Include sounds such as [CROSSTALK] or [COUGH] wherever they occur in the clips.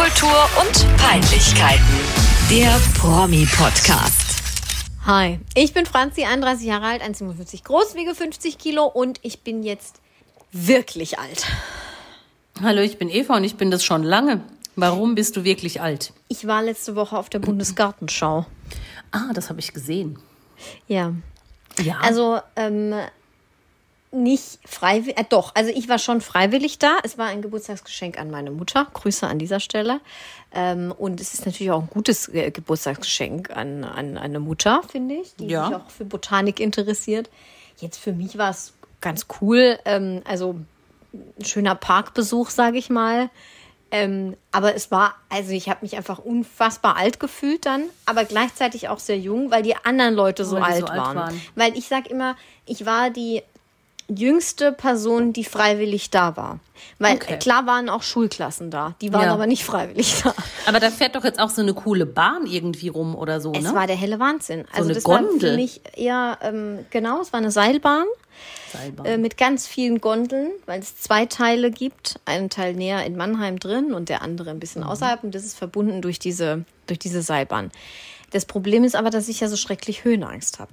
Popkultur und Peinlichkeiten. Der Promi-Podcast. Hi, ich bin Franzi, 31 Jahre alt, 1,57 groß, wiege 50 Kilo und ich bin jetzt wirklich alt. Hallo, ich bin Eva und ich bin das schon lange. Warum bist du wirklich alt? Ich war letzte Woche auf der Bundesgartenschau. Ah, das habe ich gesehen. Ja. Ja. Also, ähm, nicht freiwillig, äh, doch, also ich war schon freiwillig da. Es war ein Geburtstagsgeschenk an meine Mutter. Grüße an dieser Stelle. Ähm, und es ist natürlich auch ein gutes äh, Geburtstagsgeschenk an, an, eine Mutter, finde ich, die Ja. sich auch für Botanik interessiert. Jetzt für mich war es ganz cool. Ähm, also ein schöner Parkbesuch, sage ich mal. Ähm, aber es war, also ich habe mich einfach unfassbar alt gefühlt dann, aber gleichzeitig auch sehr jung, weil die anderen Leute so, Weil alt, so alt waren. waren. Weil ich sag immer, ich war die jüngste Person, die freiwillig da war. Weil Okay. klar waren auch Schulklassen da, die waren Ja. aber nicht freiwillig da. Aber da fährt doch jetzt auch so eine coole Bahn irgendwie rum oder so, Es ne? war der helle Wahnsinn. Also eine das war für Gondel. mich eher, ähm, genau, es war eine Seilbahn Seilbahn. äh, mit ganz vielen Gondeln, weil es zwei Teile gibt. Einen Teil näher in Mannheim drin und der andere ein bisschen außerhalb. Und das ist verbunden durch diese, durch diese Seilbahn. Das Problem ist aber, dass ich ja so schrecklich Höhenangst habe.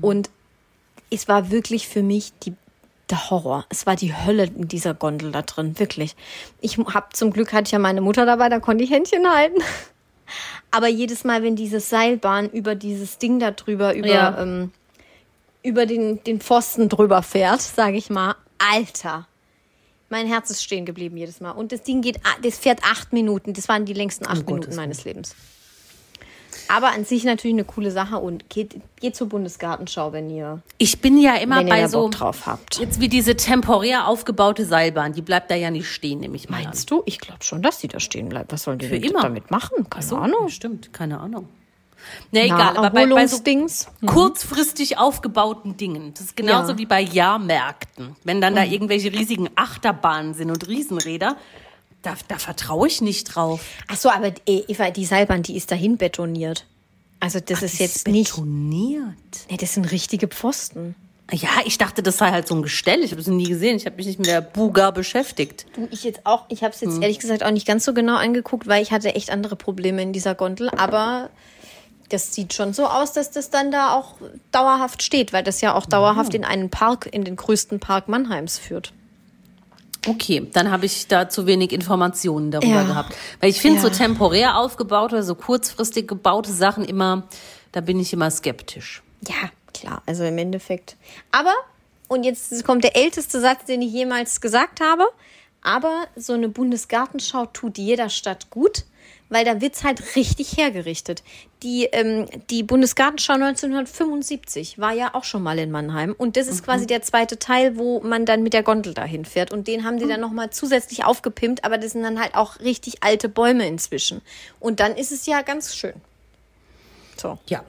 Und es war wirklich für mich die, der Horror. Es war die Hölle in dieser Gondel da drin, wirklich. Ich habe zum Glück hatte ich ja meine Mutter dabei, da konnte ich Händchen halten. [LAUGHS] Aber jedes Mal, wenn diese Seilbahn über dieses Ding da drüber, über, Ja. ähm, über den, den Pfosten drüber fährt, sage ich mal, Alter. Mein Herz ist stehen geblieben jedes Mal. Und das Ding geht, a- das fährt acht Minuten. Das waren die längsten acht Gottes Minuten meines Lebens. Aber an sich natürlich eine coole Sache und geht, geht zur Bundesgartenschau, wenn ihr, ich bin ja immer wenn ihr bei so Bock drauf habt. jetzt wie diese temporär aufgebaute Seilbahn, die bleibt da ja nicht stehen, nehme ich mal Meinst du? Ich glaube schon, dass die da stehen bleibt. Was sollen die Für denn immer. damit machen? Keine an. So, Ahnung. stimmt, keine Ahnung. Na egal, aber bei, bei so Naherholungsdings. kurzfristig aufgebauten Dingen. Das ist genauso Ja. Mhm. wie bei Jahrmärkten. Wenn dann da irgendwelche riesigen Achterbahnen sind und Riesenräder, da, da vertraue ich nicht drauf. Ach so, aber äh, Eva, die Seilbahn, die ist dahin betoniert. Also das ist jetzt nicht. betoniert. Nee, das sind richtige Pfosten. Ja, ich dachte, das sei halt so ein Gestell. Ich habe es nie gesehen. Ich habe mich nicht mit der Buga beschäftigt. Du, ich jetzt auch, ich habe es jetzt ehrlich gesagt auch nicht ganz so genau angeguckt, weil ich hatte echt andere Probleme in dieser Gondel. Aber das sieht schon so aus, dass das dann da auch dauerhaft steht, weil das ja auch dauerhaft in einen Park, in den größten Park Mannheims führt. Okay, dann habe ich da zu wenig Informationen darüber Ja. gehabt. Weil ich finde Ja. so temporär aufgebaute oder so kurzfristig gebaute Sachen immer, da bin ich immer skeptisch. Ja, klar, also im Endeffekt. Aber, und jetzt kommt der älteste Satz, den ich jemals gesagt habe, aber so eine Bundesgartenschau tut jeder Stadt gut, weil da wird's halt richtig hergerichtet. Die, ähm, die Bundesgartenschau 1975 war ja auch schon mal in Mannheim und das ist quasi der zweite Teil, wo man dann mit der Gondel dahin fährt und den haben die dann nochmal zusätzlich aufgepimpt, aber das sind dann halt auch richtig alte Bäume inzwischen. Und dann ist es ja ganz schön. So. Ja.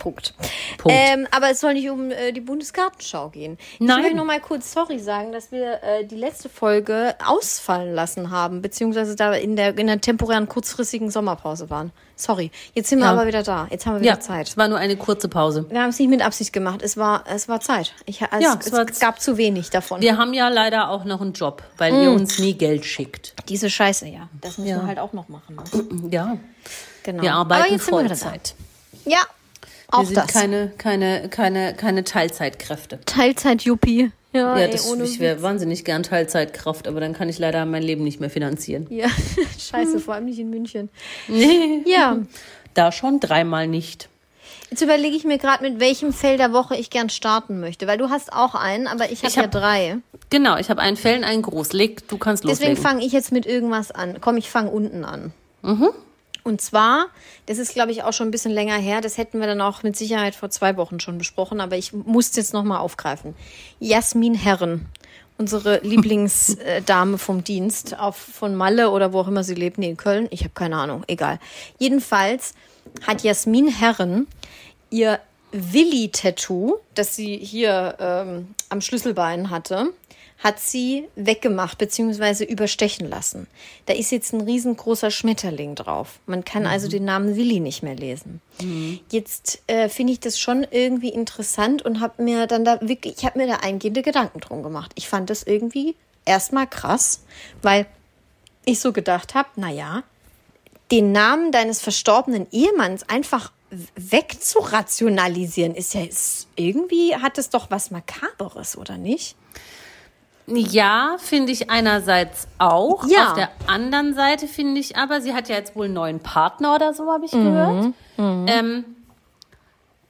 Punkt. Punkt. Ähm, aber es soll nicht um äh, die Bundesgartenschau gehen. Ich Nein. möchte noch mal kurz sorry sagen, dass wir äh, die letzte Folge ausfallen lassen haben, beziehungsweise da in der, in der temporären kurzfristigen Sommerpause waren. Sorry. Jetzt sind wir Ja. aber wieder da. Jetzt haben wir wieder Ja, Zeit. es war nur eine kurze Pause. Wir haben es nicht mit Absicht gemacht. Es war, es war Zeit. Ich, es, Ja, es, es gab zu wenig davon. Wir haben ja leider auch noch einen Job, weil ihr uns nie Geld schickt. Diese Scheiße, ja. Das müssen Ja. wir halt auch noch machen. Ne? Ja, Genau. wir arbeiten Vollzeit. da. Wir auch sind das. keine, keine, keine, keine Teilzeitkräfte. Teilzeit-Yuppie. Ja, Ja, ey, das, ich wäre wahnsinnig gern Teilzeitkraft, aber dann kann ich leider mein Leben nicht mehr finanzieren. Ja, [LAUGHS] scheiße, vor allem nicht in München. Nee. Ja, Da schon dreimal nicht. Jetzt überlege ich mir gerade, mit welchem Fell der Woche ich gern starten möchte, weil du hast auch einen, aber ich habe Ich ja hab- drei. Genau, ich habe einen Fällen, einen groß. Leg, du kannst Deswegen loslegen. fange ich jetzt mit irgendwas an. Komm, ich fange unten an. Mhm. Und zwar, das ist glaube ich auch schon ein bisschen länger her, das hätten wir dann auch mit Sicherheit vor zwei Wochen schon besprochen, aber ich musste jetzt nochmal aufgreifen. Jasmin Herren, unsere [LAUGHS] Lieblingsdame vom Dienst, auf, von Malle oder wo auch immer sie lebt, nee, in Köln, ich habe keine Ahnung, egal. Jedenfalls hat Jasmin Herren ihr Willi-Tattoo, das sie hier ähm, am Schlüsselbein hatte, hat sie weggemacht bzw. überstechen lassen. Da ist jetzt ein riesengroßer Schmetterling drauf. Man kann also den Namen Willi nicht mehr lesen. Jetzt äh, finde ich das schon irgendwie interessant und habe mir dann da wirklich, ich habe mir da eingehende Gedanken drum gemacht. Ich fand das irgendwie erstmal krass, weil ich so gedacht habe, naja, den Namen deines verstorbenen Ehemanns einfach wegzurationalisieren, ist ja ist, irgendwie hat es doch was Makaberes, oder nicht? Ja, finde ich einerseits auch. Ja. Auf der anderen Seite finde ich aber, sie hat ja jetzt wohl einen neuen Partner oder so, habe ich gehört. Ähm,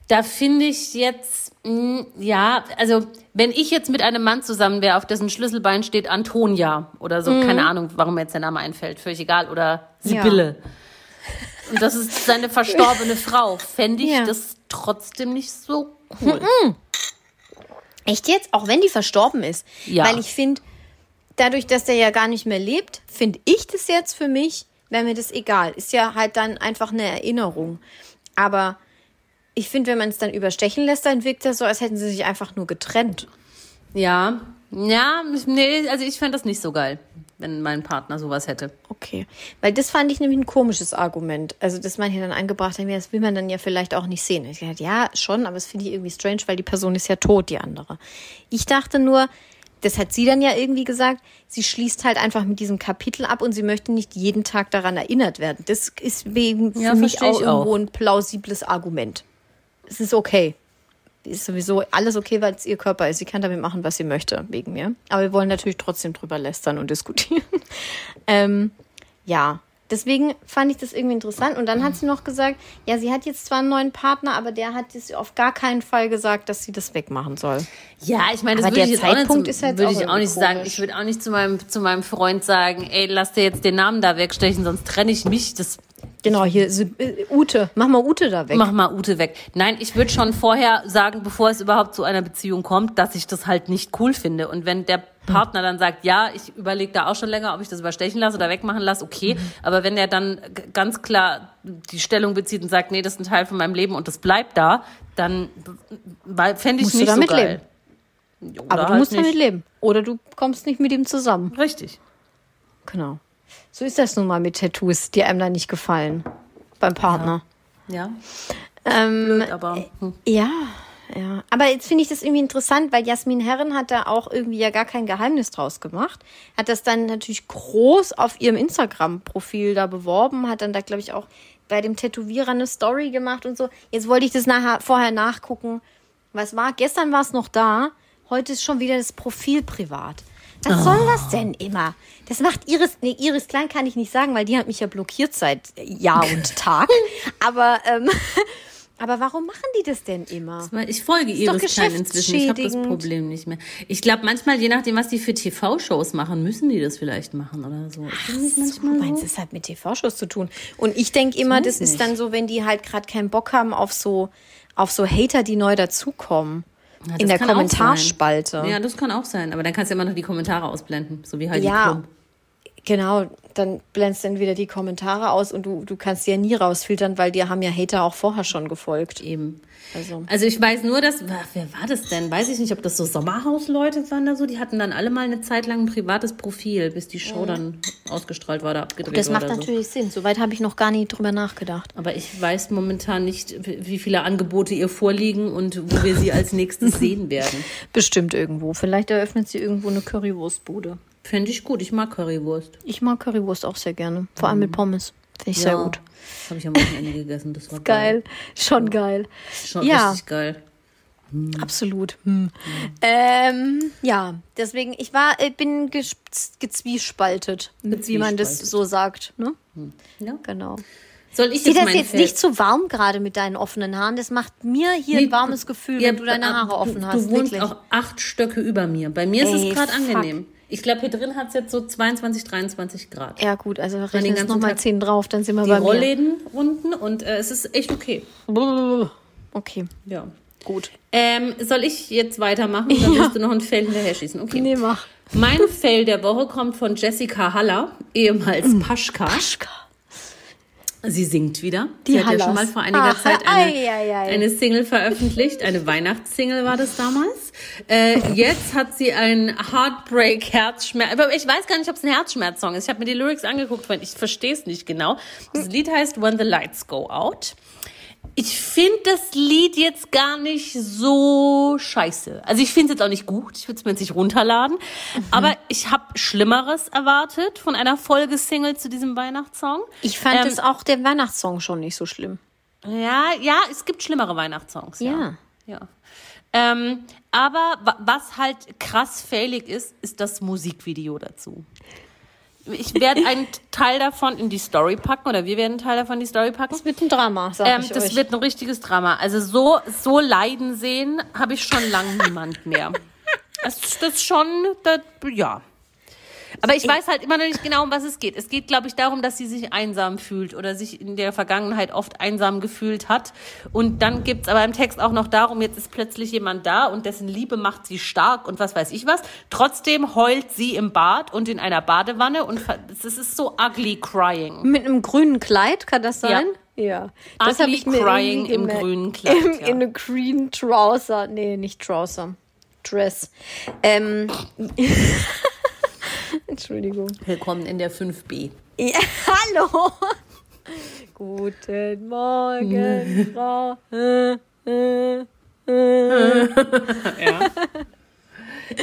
da finde ich jetzt, mh, ja, also wenn ich jetzt mit einem Mann zusammen wäre, auf dessen Schlüsselbein steht Antonia oder so, keine Ahnung, warum mir jetzt der Name einfällt, völlig egal, oder Sibylle. Und das ist seine verstorbene Frau, fände ich Ja. das trotzdem nicht so cool. Echt jetzt? Auch wenn die verstorben ist. Ja. Weil ich finde, dadurch, dass der ja gar nicht mehr lebt, finde ich das jetzt für mich, wäre mir das egal. Ist ja halt dann einfach eine Erinnerung. Aber ich finde, wenn man es dann überstechen lässt, dann wirkt das so, als hätten sie sich einfach nur getrennt. Ja, ja, nee, also ich fände das nicht so geil, wenn mein Partner sowas hätte. Okay. Weil das fand ich nämlich ein komisches Argument. Also, dass man hier dann angebracht hat, das will man dann ja vielleicht auch nicht sehen. Ich dachte, ja, schon, aber das finde ich irgendwie strange, weil die Person ist ja tot, die andere. Ich dachte nur, das hat sie dann ja irgendwie gesagt, sie schließt halt einfach mit diesem Kapitel ab und sie möchte nicht jeden Tag daran erinnert werden. Das ist wegen Ja, für mich auch ich auch. irgendwo ein plausibles Argument. Es ist okay. Ist sowieso alles okay, weil es ihr Körper ist. Sie kann damit machen, was sie möchte, wegen mir. Aber wir wollen natürlich trotzdem drüber lästern und diskutieren. [LAUGHS] ähm, ja, deswegen fand ich das irgendwie interessant. Und dann hat sie noch gesagt, ja, sie hat jetzt zwar einen neuen Partner, aber der hat jetzt auf gar keinen Fall gesagt, dass sie das wegmachen soll. Ja, ich meine, das Aber würde der ich jetzt auch Zeitpunkt nicht, ist jetzt würde auch ich auch irgendwie nicht sagen. Ich würde auch nicht zu meinem, zu meinem Freund sagen, ey, lass dir jetzt den Namen da wegstechen, sonst trenne ich mich. Das Genau, hier, äh, Ute, mach mal Ute da weg. mach mal Ute weg. Nein, ich würde schon vorher sagen, bevor es überhaupt zu einer Beziehung kommt, dass ich das halt nicht cool finde. Und wenn der Partner dann sagt, ja, ich überlege da auch schon länger, ob ich das überstechen lasse oder wegmachen lasse, okay. Aber wenn er dann ganz klar die Stellung bezieht und sagt, nee, das ist ein Teil von meinem Leben und das bleibt da, dann fände ich Musst du nicht damit so geil. Oder aber du halt musst damit nicht. leben. Oder du kommst nicht mit ihm zusammen. Richtig. Genau. So ist das nun mal mit Tattoos, die einem dann nicht gefallen. Beim Partner. Ja. Ähm, Blöd, aber hm. Ja, ja. Aber jetzt finde ich das irgendwie interessant, weil Jasmin Herren hat da auch irgendwie ja gar kein Geheimnis draus gemacht. Hat das dann natürlich groß auf ihrem Instagram-Profil da beworben, hat dann da, glaube ich, auch bei dem Tätowierer eine Story gemacht und so. Jetzt wollte ich das nachher, vorher nachgucken. Was war? Gestern war es noch da. Heute ist schon wieder das Profil privat. Was soll das denn immer? Das macht Iris, nee, Iris Klein kann ich nicht sagen, weil die hat mich ja blockiert seit Jahr und [LAUGHS] Tag. Aber, ähm, [LAUGHS] aber warum machen die das denn immer? Ich folge Iris Klein inzwischen. Ich habe das. Problem nicht mehr. Ich glaube, manchmal, je nachdem, was die für TV-Shows machen, müssen die das vielleicht machen oder so. Ist das manchmal meinst, so? es hat mit TV-Shows zu tun. Und ich denke immer, weiß das ist nicht. dann so, wenn die halt gerade keinen Bock haben auf so, auf so Hater, die neu dazukommen. Ja, in der Kommentarspalte. Ja, das kann auch sein. Aber dann kannst du immer noch die Kommentare ausblenden, so wie Heidi Ja. Klum. Genau, dann blendest du entweder die Kommentare aus und du, du kannst die ja nie rausfiltern, weil dir haben ja Hater auch vorher schon gefolgt. Eben. Also. Also ich weiß nur, dass, wer war das denn? Weiß ich nicht, ob das so Sommerhausleute waren da so. Die hatten dann alle mal eine Zeit lang ein privates Profil, bis die Show dann ausgestrahlt war oder abgedreht Das war. macht oder so. natürlich Sinn. Soweit habe ich noch gar nie drüber nachgedacht. Aber ich weiß momentan nicht, wie viele Angebote ihr vorliegen und wo wir sie als nächstes [LAUGHS] sehen werden. Bestimmt irgendwo. Vielleicht eröffnet sie irgendwo eine Currywurstbude. Fände ich gut. Ich mag Currywurst. Ich mag Currywurst auch sehr gerne. Vor allem mit Pommes. Finde ich sehr gut. Habe ich am Wochenende gegessen. Das [LAUGHS] war Geil. Schon geil. Schon Ja. richtig geil. Absolut. Hm. Ähm, ja, deswegen, ich war, ich bin ges- gezwiespaltet, wie man das Gezwiespaltet. so sagt. Ne? Ja. Genau. Soll ich jetzt das jetzt Feld- nicht zu warm gerade mit deinen offenen Haaren? Das macht mir hier ein Nee, warmes Gefühl, Ja, wenn du deine aber Haare offen du, hast. Du wohnst wirklich. auch acht Stöcke über mir. Bei mir ist Ey, es gerade angenehm. Ich glaube, hier drin hat es jetzt so 22, 23 Grad. Ja, gut, also den rechnen nochmal Tag 10 drauf, dann sind wir Die bei mir. Rollläden unten und äh, es ist echt okay. Okay, Ja. gut. Ähm, soll ich jetzt weitermachen? Dann musst du noch ein Fell hinterher schießen. Okay. Nee, mach. Mein Fell der Woche kommt von Jessica Haller, ehemals Mm. Paschka. Paschka. Sie singt wieder. Die Sie hat ja schon mal vor einiger Ah, Zeit eine, ei, ei, ei. eine Single veröffentlicht. Eine Weihnachtssingle war das damals. Äh, jetzt hat sie ein Heartbreak Herzschmerz. Aber ich weiß gar nicht, ob es ein Herzschmerz-Song ist. Ich habe mir die Lyrics angeguckt, weil ich verstehe es nicht genau. Das Lied heißt When the Lights Go Out. Ich finde das Lied jetzt gar nicht so scheiße. Also ich finde es jetzt auch nicht gut. Ich würde es mir jetzt nicht runterladen. Mhm. Aber ich habe Schlimmeres erwartet von einer Folgesingle zu diesem Weihnachtssong. Ich fand ähm, es auch der Weihnachtssong schon nicht so schlimm. Ja, ja, es gibt schlimmere Weihnachtssongs. Ja. ja. ja. Ähm, aber was halt krass failig ist, ist das Musikvideo dazu. Ich werde [LAUGHS] einen Teil davon in die Story packen oder wir werden einen Teil davon in die Story packen. Das wird ein Drama, sag ähm, ich Das euch. wird ein richtiges Drama. Also so, so leiden sehen habe ich schon lange niemand mehr. [LAUGHS] Das, das schon, das, ja. Aber ich weiß halt immer noch nicht genau, um was es geht. Es geht, glaube ich, darum, dass sie sich einsam fühlt oder sich in der Vergangenheit oft einsam gefühlt hat. Und dann gibt's aber im Text auch noch darum, jetzt ist plötzlich jemand da und dessen Liebe macht sie stark und was weiß ich was. Trotzdem heult sie im Bad und in einer Badewanne und es ist so ugly crying. Mit einem grünen Kleid, kann das sein? Ja. Ja. Das habe ich mir crying im grünen Kleid. Im, ja. In einem green Trouser. Nee, nicht Trouser. Dress. Ähm. [LAUGHS] [LAUGHS] Entschuldigung. Willkommen in der 5b. Ja, [LAUGHS] hallo. Guten Morgen, [LAUGHS] Frau. ja.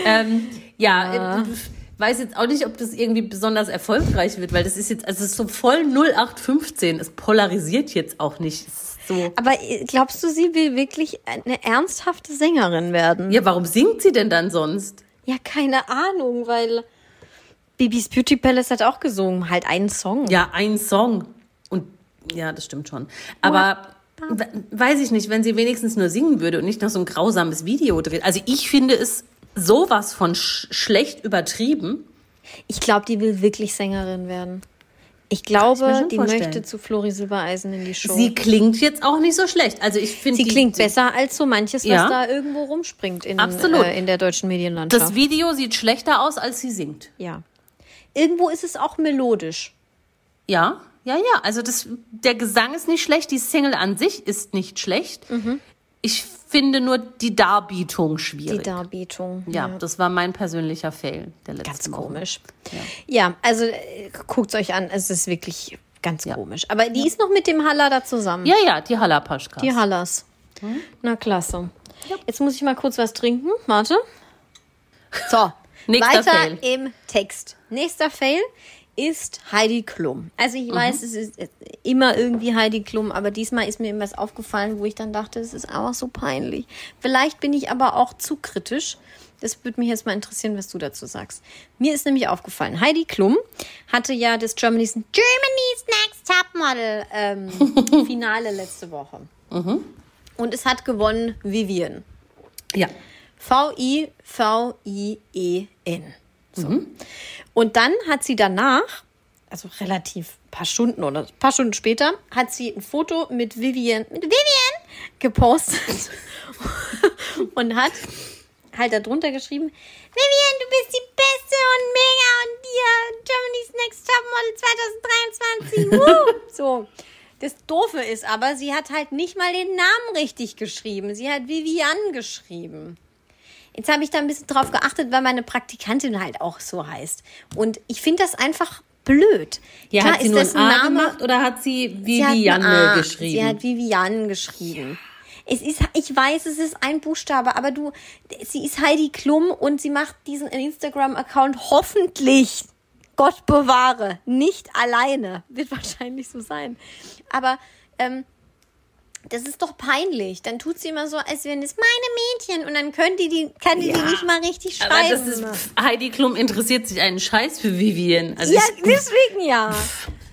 ähm, ja, ja. Ich weiß jetzt auch nicht, ob das irgendwie besonders erfolgreich wird, weil das ist jetzt, also es ist so voll 0815. Es polarisiert jetzt auch nicht. So. Aber glaubst du, sie will wirklich eine ernsthafte Sängerin werden? Ja, warum singt sie denn dann sonst? Ja, keine Ahnung, weil Bibis Beauty Palace hat auch gesungen, halt einen Song. Ja, ein Song. Und ja, das stimmt schon. Aber weiß ich nicht, wenn sie wenigstens nur singen würde und nicht noch so ein grausames Video dreht. Also ich finde es sowas von sch schlecht übertrieben. Ich glaube, die will wirklich Sängerin werden. Ich glaube, ich die vorstellen. möchte zu Flori Silbereisen in die Show. Sie klingt jetzt auch nicht so schlecht. Also ich finde sie die, klingt besser als so manches, was ja. da irgendwo rumspringt in. Äh, in der deutschen Medienlandschaft. Das Video sieht schlechter aus, als sie singt. Ja. Irgendwo ist es auch melodisch. Ja, ja, ja. Also das, der Gesang ist nicht schlecht, die Single an sich ist nicht schlecht. Mhm. Ich finde nur die Darbietung schwierig. Die Darbietung. Ja, ja. das war mein persönlicher Fail der letzten Ganz komisch. Ja, ja also äh, guckt es euch an, es ist wirklich ganz ja. komisch. Aber die ist noch mit dem Haller da zusammen. Ja, ja, die Hallerpaschkas. Die Hallers. Hm? Na klasse. Jetzt muss ich mal kurz was trinken. Warte. [LAUGHS] So, Nächster weiter Fail. im Text. Nächster Fail ist Heidi Klum. Also ich mhm. weiß, es ist immer irgendwie Heidi Klum, aber diesmal ist mir irgendwas aufgefallen, wo ich dann dachte, es ist einfach so peinlich. Vielleicht bin ich aber auch zu kritisch. Das würde mich jetzt mal interessieren, was du dazu sagst. Mir ist nämlich aufgefallen, Heidi Klum hatte ja das Germany's, Germany's Next Topmodel ähm, [LAUGHS] Finale letzte Woche. Mhm. Und es hat gewonnen Vivian. Ja. V-I-V-I-E-N. So. Mhm. Und dann hat sie danach, also relativ paar Stunden oder ein paar Stunden später, hat sie ein Foto mit Vivian, mit Vivian gepostet [LAUGHS] und hat halt darunter geschrieben, Vivian, du bist die Beste und mega und dir Germany's Next Topmodel 2023. [LAUGHS] Woo! so. Das Doofe ist aber, sie hat halt nicht mal den Namen richtig geschrieben. Sie hat Vivian geschrieben. Jetzt habe ich da ein bisschen drauf geachtet, weil meine Praktikantin halt auch so heißt. Und ich finde das einfach blöd. Ja, Klar hat sie ist nur das ein A Name- gemacht oder hat sie A. geschrieben? Sie hat Vivian geschrieben. Es ist, ich weiß, es ist ein Buchstabe, aber du, sie ist Heidi Klum und sie macht diesen Instagram-Account hoffentlich, Gott bewahre, nicht alleine. Wird [LAUGHS] wahrscheinlich so sein. Aber, ähm, das ist doch peinlich. Dann tut sie immer so, als wären es meine Mädchen und dann können die, die kann die Ja. die nicht mal richtig schreiben. Aber das ist, pff, Heidi Klum interessiert sich einen Scheiß für Vivian. Also ja, ich, deswegen ja.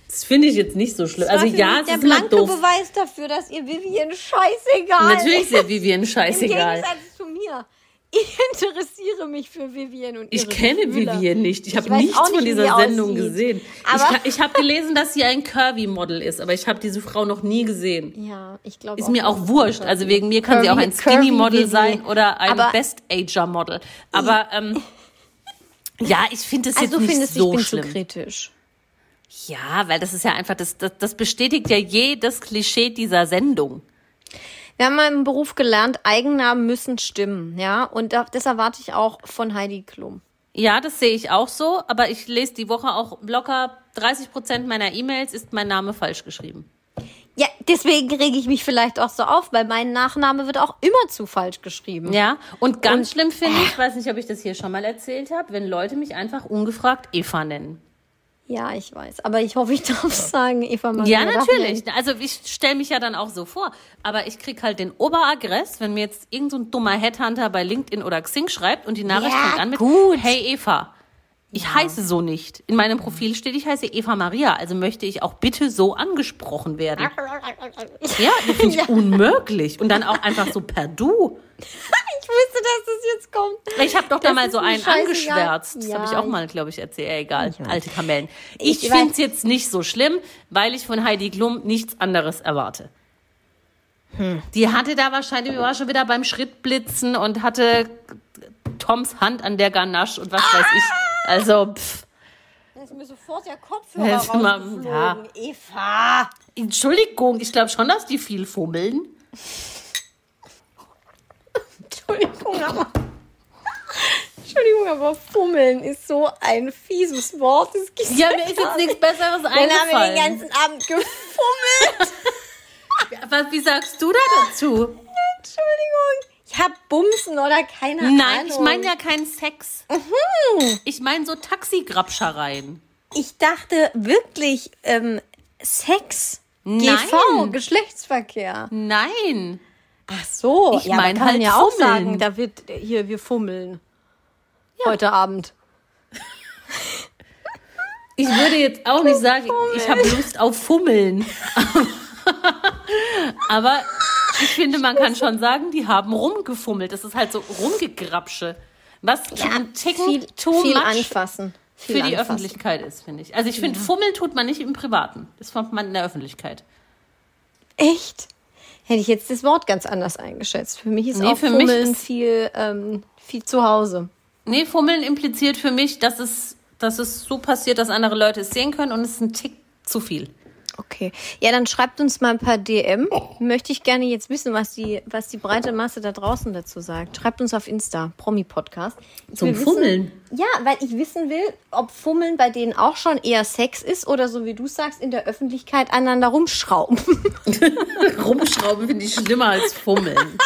das finde ich jetzt nicht so schlimm. Also ja, es der ist blanke doof. Beweis dafür, dass ihr Vivian scheißegal Natürlich ist ja Vivian Im scheißegal. Gegensatz zu mir. Ich interessiere mich für Vivian und ihre Ich kenne Gefühle. Vivian nicht. Ich habe nichts auch nicht, von dieser die Sendung aussieht. gesehen. Aber- ich ich habe gelesen, dass sie ein Curvy-Model ist, aber ich habe diese Frau noch nie gesehen. Ja, ich glaube Ist mir auch wurscht. Also wegen mir kann sie auch ein Curvy- Curvy Skinny-Model sein oder ein Aber- Best-Ager-Model. Aber ähm, ja, ich finde es Also jetzt nicht findest, so ich bin schlimm. zu kritisch. Ja, weil das ist ja einfach, das, das, das bestätigt ja jedes Klischee dieser Sendung. Wir haben mal im Beruf gelernt, Eigennamen müssen stimmen, ja. Und da- das erwarte ich auch von Heidi Klum. Ja, das sehe ich auch so, aber ich lese die Woche auch locker 30 Prozent meiner E-Mails ist mein Name falsch geschrieben. Ja, deswegen rege ich mich vielleicht auch so auf, weil mein Nachname wird auch immer zu falsch geschrieben. Ja, und ganz schlimm finde ich, weiß nicht, ob ich das hier schon mal erzählt habe, wenn Leute mich einfach ungefragt Eva nennen. Ja, ich weiß. Aber ich hoffe, ich darf sagen, Eva Maria. Ja, natürlich. Also ich stelle mich ja dann auch so vor. Aber ich krieg halt den Oberagress, wenn mir jetzt irgend so ein dummer Headhunter bei LinkedIn oder Xing schreibt und die Nachricht Ja, fängt an mit gut. Hey Eva. Ich heiße so nicht. In meinem Profil steht, ich heiße Eva Maria, also möchte ich auch bitte so angesprochen werden. [LAUGHS] Ja, das finde ich unmöglich. Und dann auch einfach so per Du. [LAUGHS] Ich wusste, dass das jetzt kommt. Ich habe doch da Das mal ist so einen scheißegal. angeschwärzt. Das Ja, habe ich auch mal, glaube ich, erzählt. Ja, egal, alte Kamellen. Ich, Ich finde es jetzt nicht so schlimm, weil ich von Heidi Klum nichts anderes erwarte. Hm. Die hatte da wahrscheinlich, die war schon wieder beim Schrittblitzen und hatte Toms Hand an der Ganache und was weiß ich. Also, pff, Da ist mir sofort der Kopfhörer Jetzt mal- rausgeflogen. ja. Eva. Entschuldigung, ich glaube schon, dass die viel fummeln. Entschuldigung, aber... Entschuldigung, aber Fummeln ist so ein fieses Wort. Das Ja, mir ist jetzt nichts Besseres Dann haben wir den eingefallen. ganzen Abend gefummelt. [LAUGHS] Was, wie sagst du da dazu? Entschuldigung. Ich hab Bumsen oder keine Ahnung. Nein, ich meine ja keinen Sex. Mhm. Ich meine so Taxigrabschereien. Ich dachte wirklich ähm, Sex. Nein. GV, Geschlechtsverkehr. Nein. Ach so, Ich ja, mein man kann halt ja auch fummeln. sagen, da wird hier wir fummeln. Heute Abend. [LAUGHS] Ich würde jetzt auch nicht sagen, ich habe Lust auf Fummeln. [LAUGHS] Aber ich finde, man kann schon sagen, die haben rumgefummelt. Das ist halt so rumgegrapsche. Was ein Ticken viel, viel anfassen. Viel für die anfassen. Öffentlichkeit ist, finde ich. Also ich finde, Fummeln tut man nicht im Privaten. Das macht man in der Öffentlichkeit. Echt? Hätte ich jetzt das Wort ganz anders eingeschätzt. Für mich ist Nee, auch für mich Fummeln ist- viel, ähm, viel zu Hause. Nee, Fummeln impliziert für mich, dass es, dass es so passiert, dass andere Leute es sehen können und es ist ein Tick zu viel. Okay. Ja, dann schreibt uns mal ein paar DM. Möchte ich gerne jetzt wissen, was die, was die breite Masse da draußen dazu sagt. Schreibt uns auf Insta, Promi-Podcast. Ich Zum will wissen- Fummeln? Ja, weil ich wissen will, ob Fummeln bei denen auch schon eher Sex ist oder so wie du sagst, in der Öffentlichkeit aneinander rumschrauben. [LAUGHS] Rumschrauben finde ich schlimmer als Fummeln. [LAUGHS]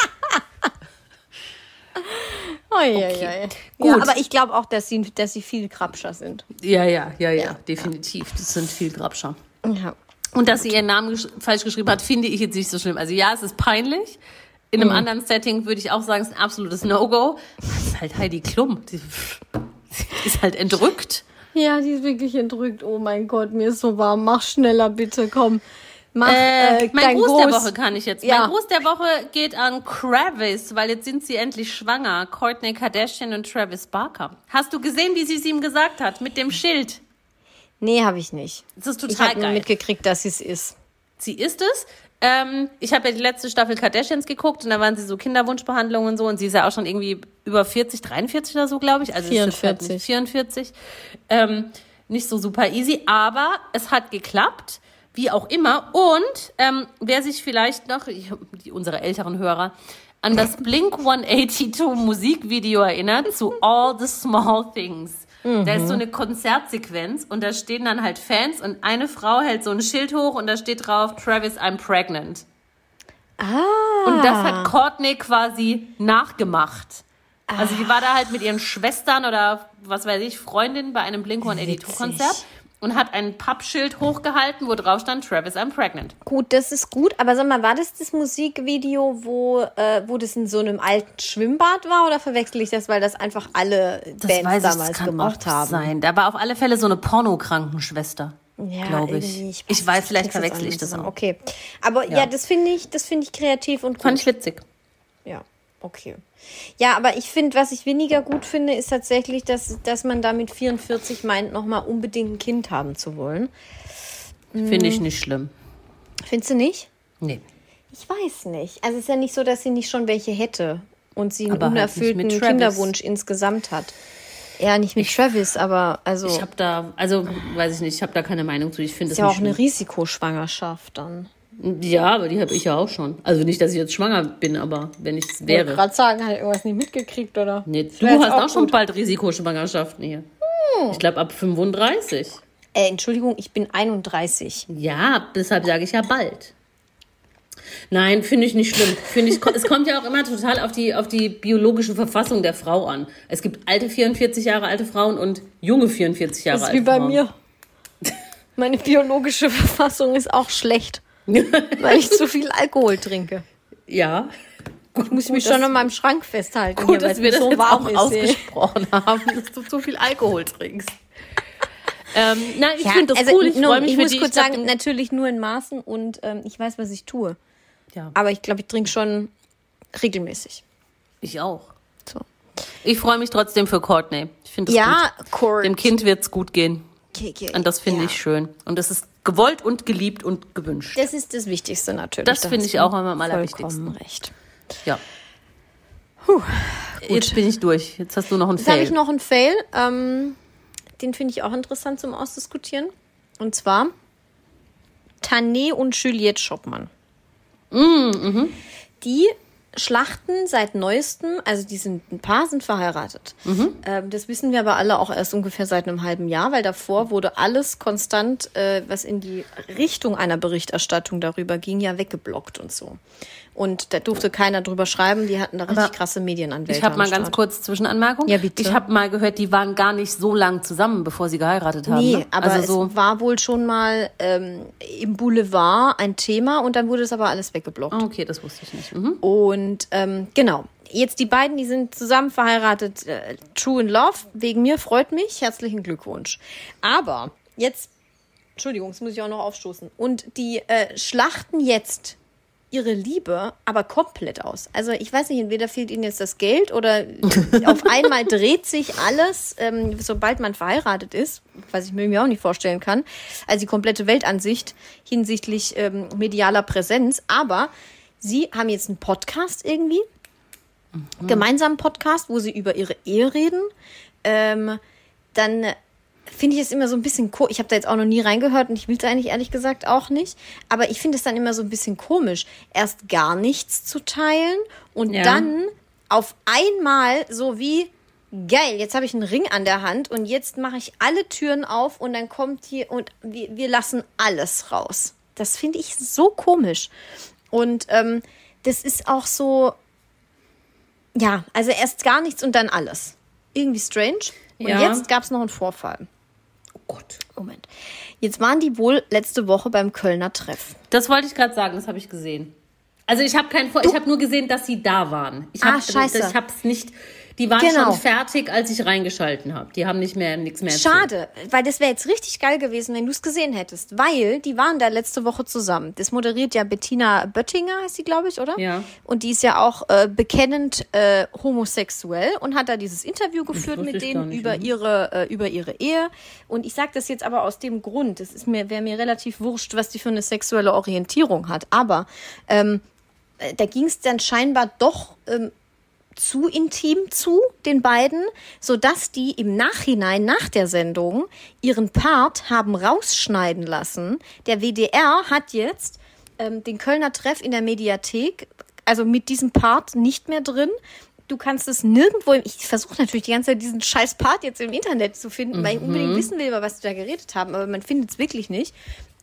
okay. Gut. Ja, aber ich glaube auch, dass sie, dass sie viel Krabscher sind. Ja, ja, ja, ja, definitiv. Das sind viel Grabscher. Ja. Und dass sie ihren Namen gesch falsch geschrieben hat, finde ich jetzt nicht so schlimm. Also ja, es ist peinlich. In einem anderen Setting würde ich auch sagen, es ist ein absolutes No-Go. Das ist halt Heidi Klum. Die, ist halt entrückt. Ja, die ist wirklich entrückt. Oh mein Gott, mir ist so warm. Mach schneller bitte, komm. Mach Äh, äh, mein dein Gruß der Gruß. Woche kann ich jetzt. Ja. Mein Gruß der Woche geht an Travis, weil jetzt sind sie endlich schwanger. Courtney Kardashian und Travis Barker. Hast du gesehen, wie sie es ihm gesagt hat? Mit dem Schild. Nee, habe ich nicht. Das ist Ich total habe nur geil. mitgekriegt, dass sie es ist. Sie ist es. Ähm, ich habe ja die letzte Staffel Kardashians geguckt und da waren sie so Kinderwunschbehandlungen und so und sie ist ja auch schon irgendwie über 40, 43 oder so, glaube ich. Also es ist jetzt halt 44. nicht 44. Ähm, nicht so super easy, aber es hat geklappt, wie auch immer. Und ähm, wer sich vielleicht noch, ich, die, unsere älteren Hörer, an das Blink 182 Musikvideo erinnert, zu All the Small Things. Da ist so eine Konzertsequenz und da stehen dann halt Fans und eine Frau hält so ein Schild hoch und da steht drauf, Travis, I'm pregnant. Ah. Und das hat Courtney quasi nachgemacht. Also die war da halt mit ihren Schwestern oder was weiß ich, Freundinnen bei einem Blink-182-Konzert und hat ein Pappschild hochgehalten, wo drauf stand, Travis, I'm pregnant. Gut, das ist gut. Aber sag mal, war das das Musikvideo, wo, äh, wo das in so einem alten Schwimmbad war? Oder verwechsel ich das, weil das einfach alle Bands damals gemacht auch haben? sein. Da war auf alle Fälle so eine Pornokrankenschwester, Ja, glaube ich. Ich weiß, vielleicht krieg's jetzt verwechsel ich das auch. Okay. Aber ja, Ja. das finde ich, das finde ich kreativ und gut. Fand ich witzig. Ja, okay. Ja, aber ich finde, was ich weniger gut finde, ist tatsächlich, dass, dass man da mit 44 meint, nochmal unbedingt ein Kind haben zu wollen. Finde ich nicht schlimm. Findest du nicht? Nee. Ich weiß nicht. Also es ist ja nicht so, dass sie nicht schon welche hätte und sie einen Aber halt unerfüllten mit Travis. Kinderwunsch insgesamt hat. Ja, nicht mit Travis, aber also Ich habe da, also weiß ich nicht, ich habe da keine Meinung zu. Ich finde ist das ja auch eine schlimm. Risikoschwangerschaft dann. Ja, aber die habe ich ja auch schon. Also nicht, dass ich jetzt schwanger bin, aber wenn ich es Ich wäre. gerade sagen, hat irgendwas nicht mitgekriegt, oder? Nee, Das du hast auch, schon gut. bald Risikoschwangerschaften hier. Ich glaube ab 35. Äh, Entschuldigung, ich bin 31. Ja, deshalb sage ich ja bald. Nein, finde ich nicht schlimm. Finde ich, es kommt ja auch immer total auf die, auf die biologische Verfassung der Frau an. Es gibt alte 44 Jahre alte Frauen und junge 44 Jahre Das alte ist wie bei Frauen. mir. Meine biologische Verfassung ist auch schlecht, [LAUGHS] weil ich zu viel Alkohol trinke. Ja. Ich muss mich schon an meinem Schrank festhalten. Gut, hier, dass wir das so jetzt warm auch ist, ey. ausgesprochen [LAUGHS] haben, dass du zu viel Alkohol trinkst. ähm, nein, ich Ja, finde das also, cool. Ich mich ich für muss kurz glaub, sagen, natürlich nur in Maßen und ähm, ich weiß, was ich tue. ja, Aber ich glaube, ich trinke schon regelmäßig. ich auch. So. Ich freue mich trotzdem für Courtney. Ich finde es Ja, gut. Kurt. Dem Kind wird es gut gehen. Okay, okay. Und das finde Ja. ich schön. Und das ist gewollt und geliebt und gewünscht. Das ist das Wichtigste natürlich. Das Da finde ich auch am allerwichtigsten. recht. Ja. Jetzt bin ich durch. Jetzt hast du noch einen Jetzt habe Fail. ich noch einen Fail. Ähm, den finde ich auch interessant zum Ausdiskutieren. Und zwar Tané und Juliette Schoppmann. Die schlachten seit neuestem, also die sind ein Paar, sind verheiratet. Ähm, das wissen wir aber alle auch erst ungefähr seit einem halben Jahr, weil davor wurde alles konstant, äh, was in die Richtung einer Berichterstattung darüber ging, ja weggeblockt und so. Und da durfte keiner drüber schreiben, die hatten da richtig krasse Medienanwälte. Ich habe mal ganz kurz Zwischenanmerkung. Ja, bitte. Ich habe mal gehört, die waren gar nicht so lang zusammen, bevor sie geheiratet haben. Nee, ne? aber also so, es war wohl schon mal ähm, im Boulevard ein Thema und dann wurde es aber alles weggeblockt. Ah, okay, das wusste ich nicht. Mhm. Und ähm, genau, jetzt die beiden, die sind zusammen verheiratet, äh, True in Love, wegen mir freut mich, herzlichen Glückwunsch. Aber jetzt, Entschuldigung, das muss ich auch noch aufstoßen. Und die äh, schlachten jetzt ihre Liebe aber komplett aus. Also ich weiß nicht, entweder fehlt ihnen jetzt das Geld oder [LAUGHS] auf einmal dreht sich alles, ähm, sobald man verheiratet ist, was ich mir auch nicht vorstellen kann, also die komplette Weltansicht hinsichtlich ähm, medialer Präsenz. Aber sie haben jetzt einen Podcast irgendwie, gemeinsamen Podcast, wo sie über ihre Ehe reden. Ähm, dann finde ich es immer so ein bisschen komisch. Ich habe da jetzt auch noch nie reingehört und ich will es eigentlich ehrlich gesagt auch nicht. Aber ich finde es dann immer so ein bisschen komisch, erst gar nichts zu teilen und Ja. dann auf einmal so wie geil, jetzt habe ich einen Ring an der Hand und jetzt mache ich alle Türen auf und dann kommt hier und wir, wir lassen alles raus. Das finde ich so komisch. Und ähm, das ist auch so, ja, also erst gar nichts und dann alles. Irgendwie strange. Und Ja. jetzt gab es noch einen Vorfall. Gott. Moment. Jetzt waren die wohl letzte Woche beim Kölner Treff. Das wollte ich gerade sagen, das habe ich gesehen. Also ich habe kein, Vor- ich habe nur gesehen, dass sie da waren. Ich Ah, hab, scheiße. Ich habe es nicht. Die waren Genau. schon fertig, als ich reingeschalten habe. Die haben nicht mehr nichts mehr. erzählt. Schade, weil das wäre jetzt richtig geil gewesen, wenn du es gesehen hättest. Weil die waren da letzte Woche zusammen. Das moderiert ja Bettina Böttinger, heißt sie, glaube ich, oder? Ja. Und die ist ja auch äh, bekennend äh, homosexuell und hat da dieses Interview geführt mit denen nicht, über ne? ihre äh, über ihre Ehe. Und ich sage das jetzt aber aus dem Grund, es ist mir wäre mir relativ wurscht, was die für eine sexuelle Orientierung hat. Aber ähm, äh, da ging es dann scheinbar doch ähm, zu intim zu den beiden, sodass die im Nachhinein nach der Sendung ihren Part haben rausschneiden lassen. Der WDR hat jetzt ähm, den Kölner Treff in der Mediathek, also mit diesem Part nicht mehr drin. Du kannst es nirgendwo, im, ich versuche natürlich die ganze Zeit diesen scheiß Part jetzt im Internet zu finden, weil ich unbedingt wissen will, über was die da geredet haben, aber man findet es wirklich nicht.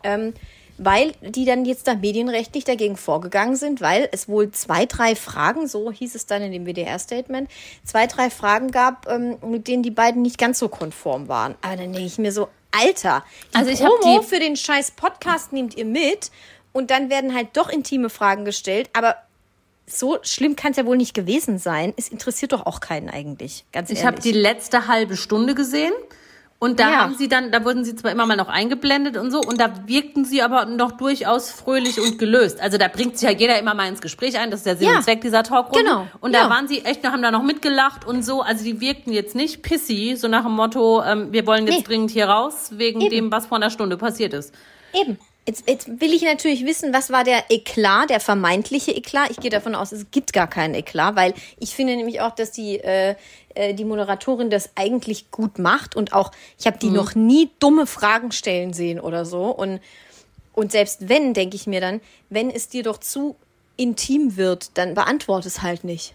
Ähm, weil die dann jetzt da medienrechtlich dagegen vorgegangen sind, weil es wohl zwei, drei Fragen, so hieß es dann in dem WDR-Statement, zwei, drei Fragen gab, ähm, mit denen die beiden nicht ganz so konform waren. Aber dann denke ich mir so, Alter, die Also ich Promo die- für den scheiß Podcast nehmt ihr mit und dann werden halt doch intime Fragen gestellt, aber so schlimm kann es ja wohl nicht gewesen sein. Es interessiert doch auch keinen eigentlich, ganz Ich ehrlich. habe die letzte halbe Stunde gesehen. Und da Ja. haben sie dann, da wurden sie zwar immer mal noch eingeblendet und so, und da wirkten sie aber noch durchaus fröhlich und gelöst. Also da bringt sich ja jeder immer mal ins Gespräch ein, das ist der Sinn Ja. und Zweck dieser Talkrunde. Genau. Und Ja. da waren sie echt, haben da noch mitgelacht und so. Also die wirkten jetzt nicht pissy, so nach dem Motto, ähm, wir wollen jetzt Nee. dringend hier raus, wegen Eben. dem, was vor einer Stunde passiert ist. Eben. Jetzt, jetzt will ich natürlich wissen, was war der Eklat, der vermeintliche Eklat. Ich gehe davon aus, es gibt gar keinen Eklat, weil ich finde nämlich auch, dass die, äh, äh, die Moderatorin das eigentlich gut macht und auch, ich habe die noch nie dumme Fragen stellen sehen oder so. Und, und selbst wenn, denke ich mir dann, wenn es dir doch zu intim wird, dann beantworte es halt nicht.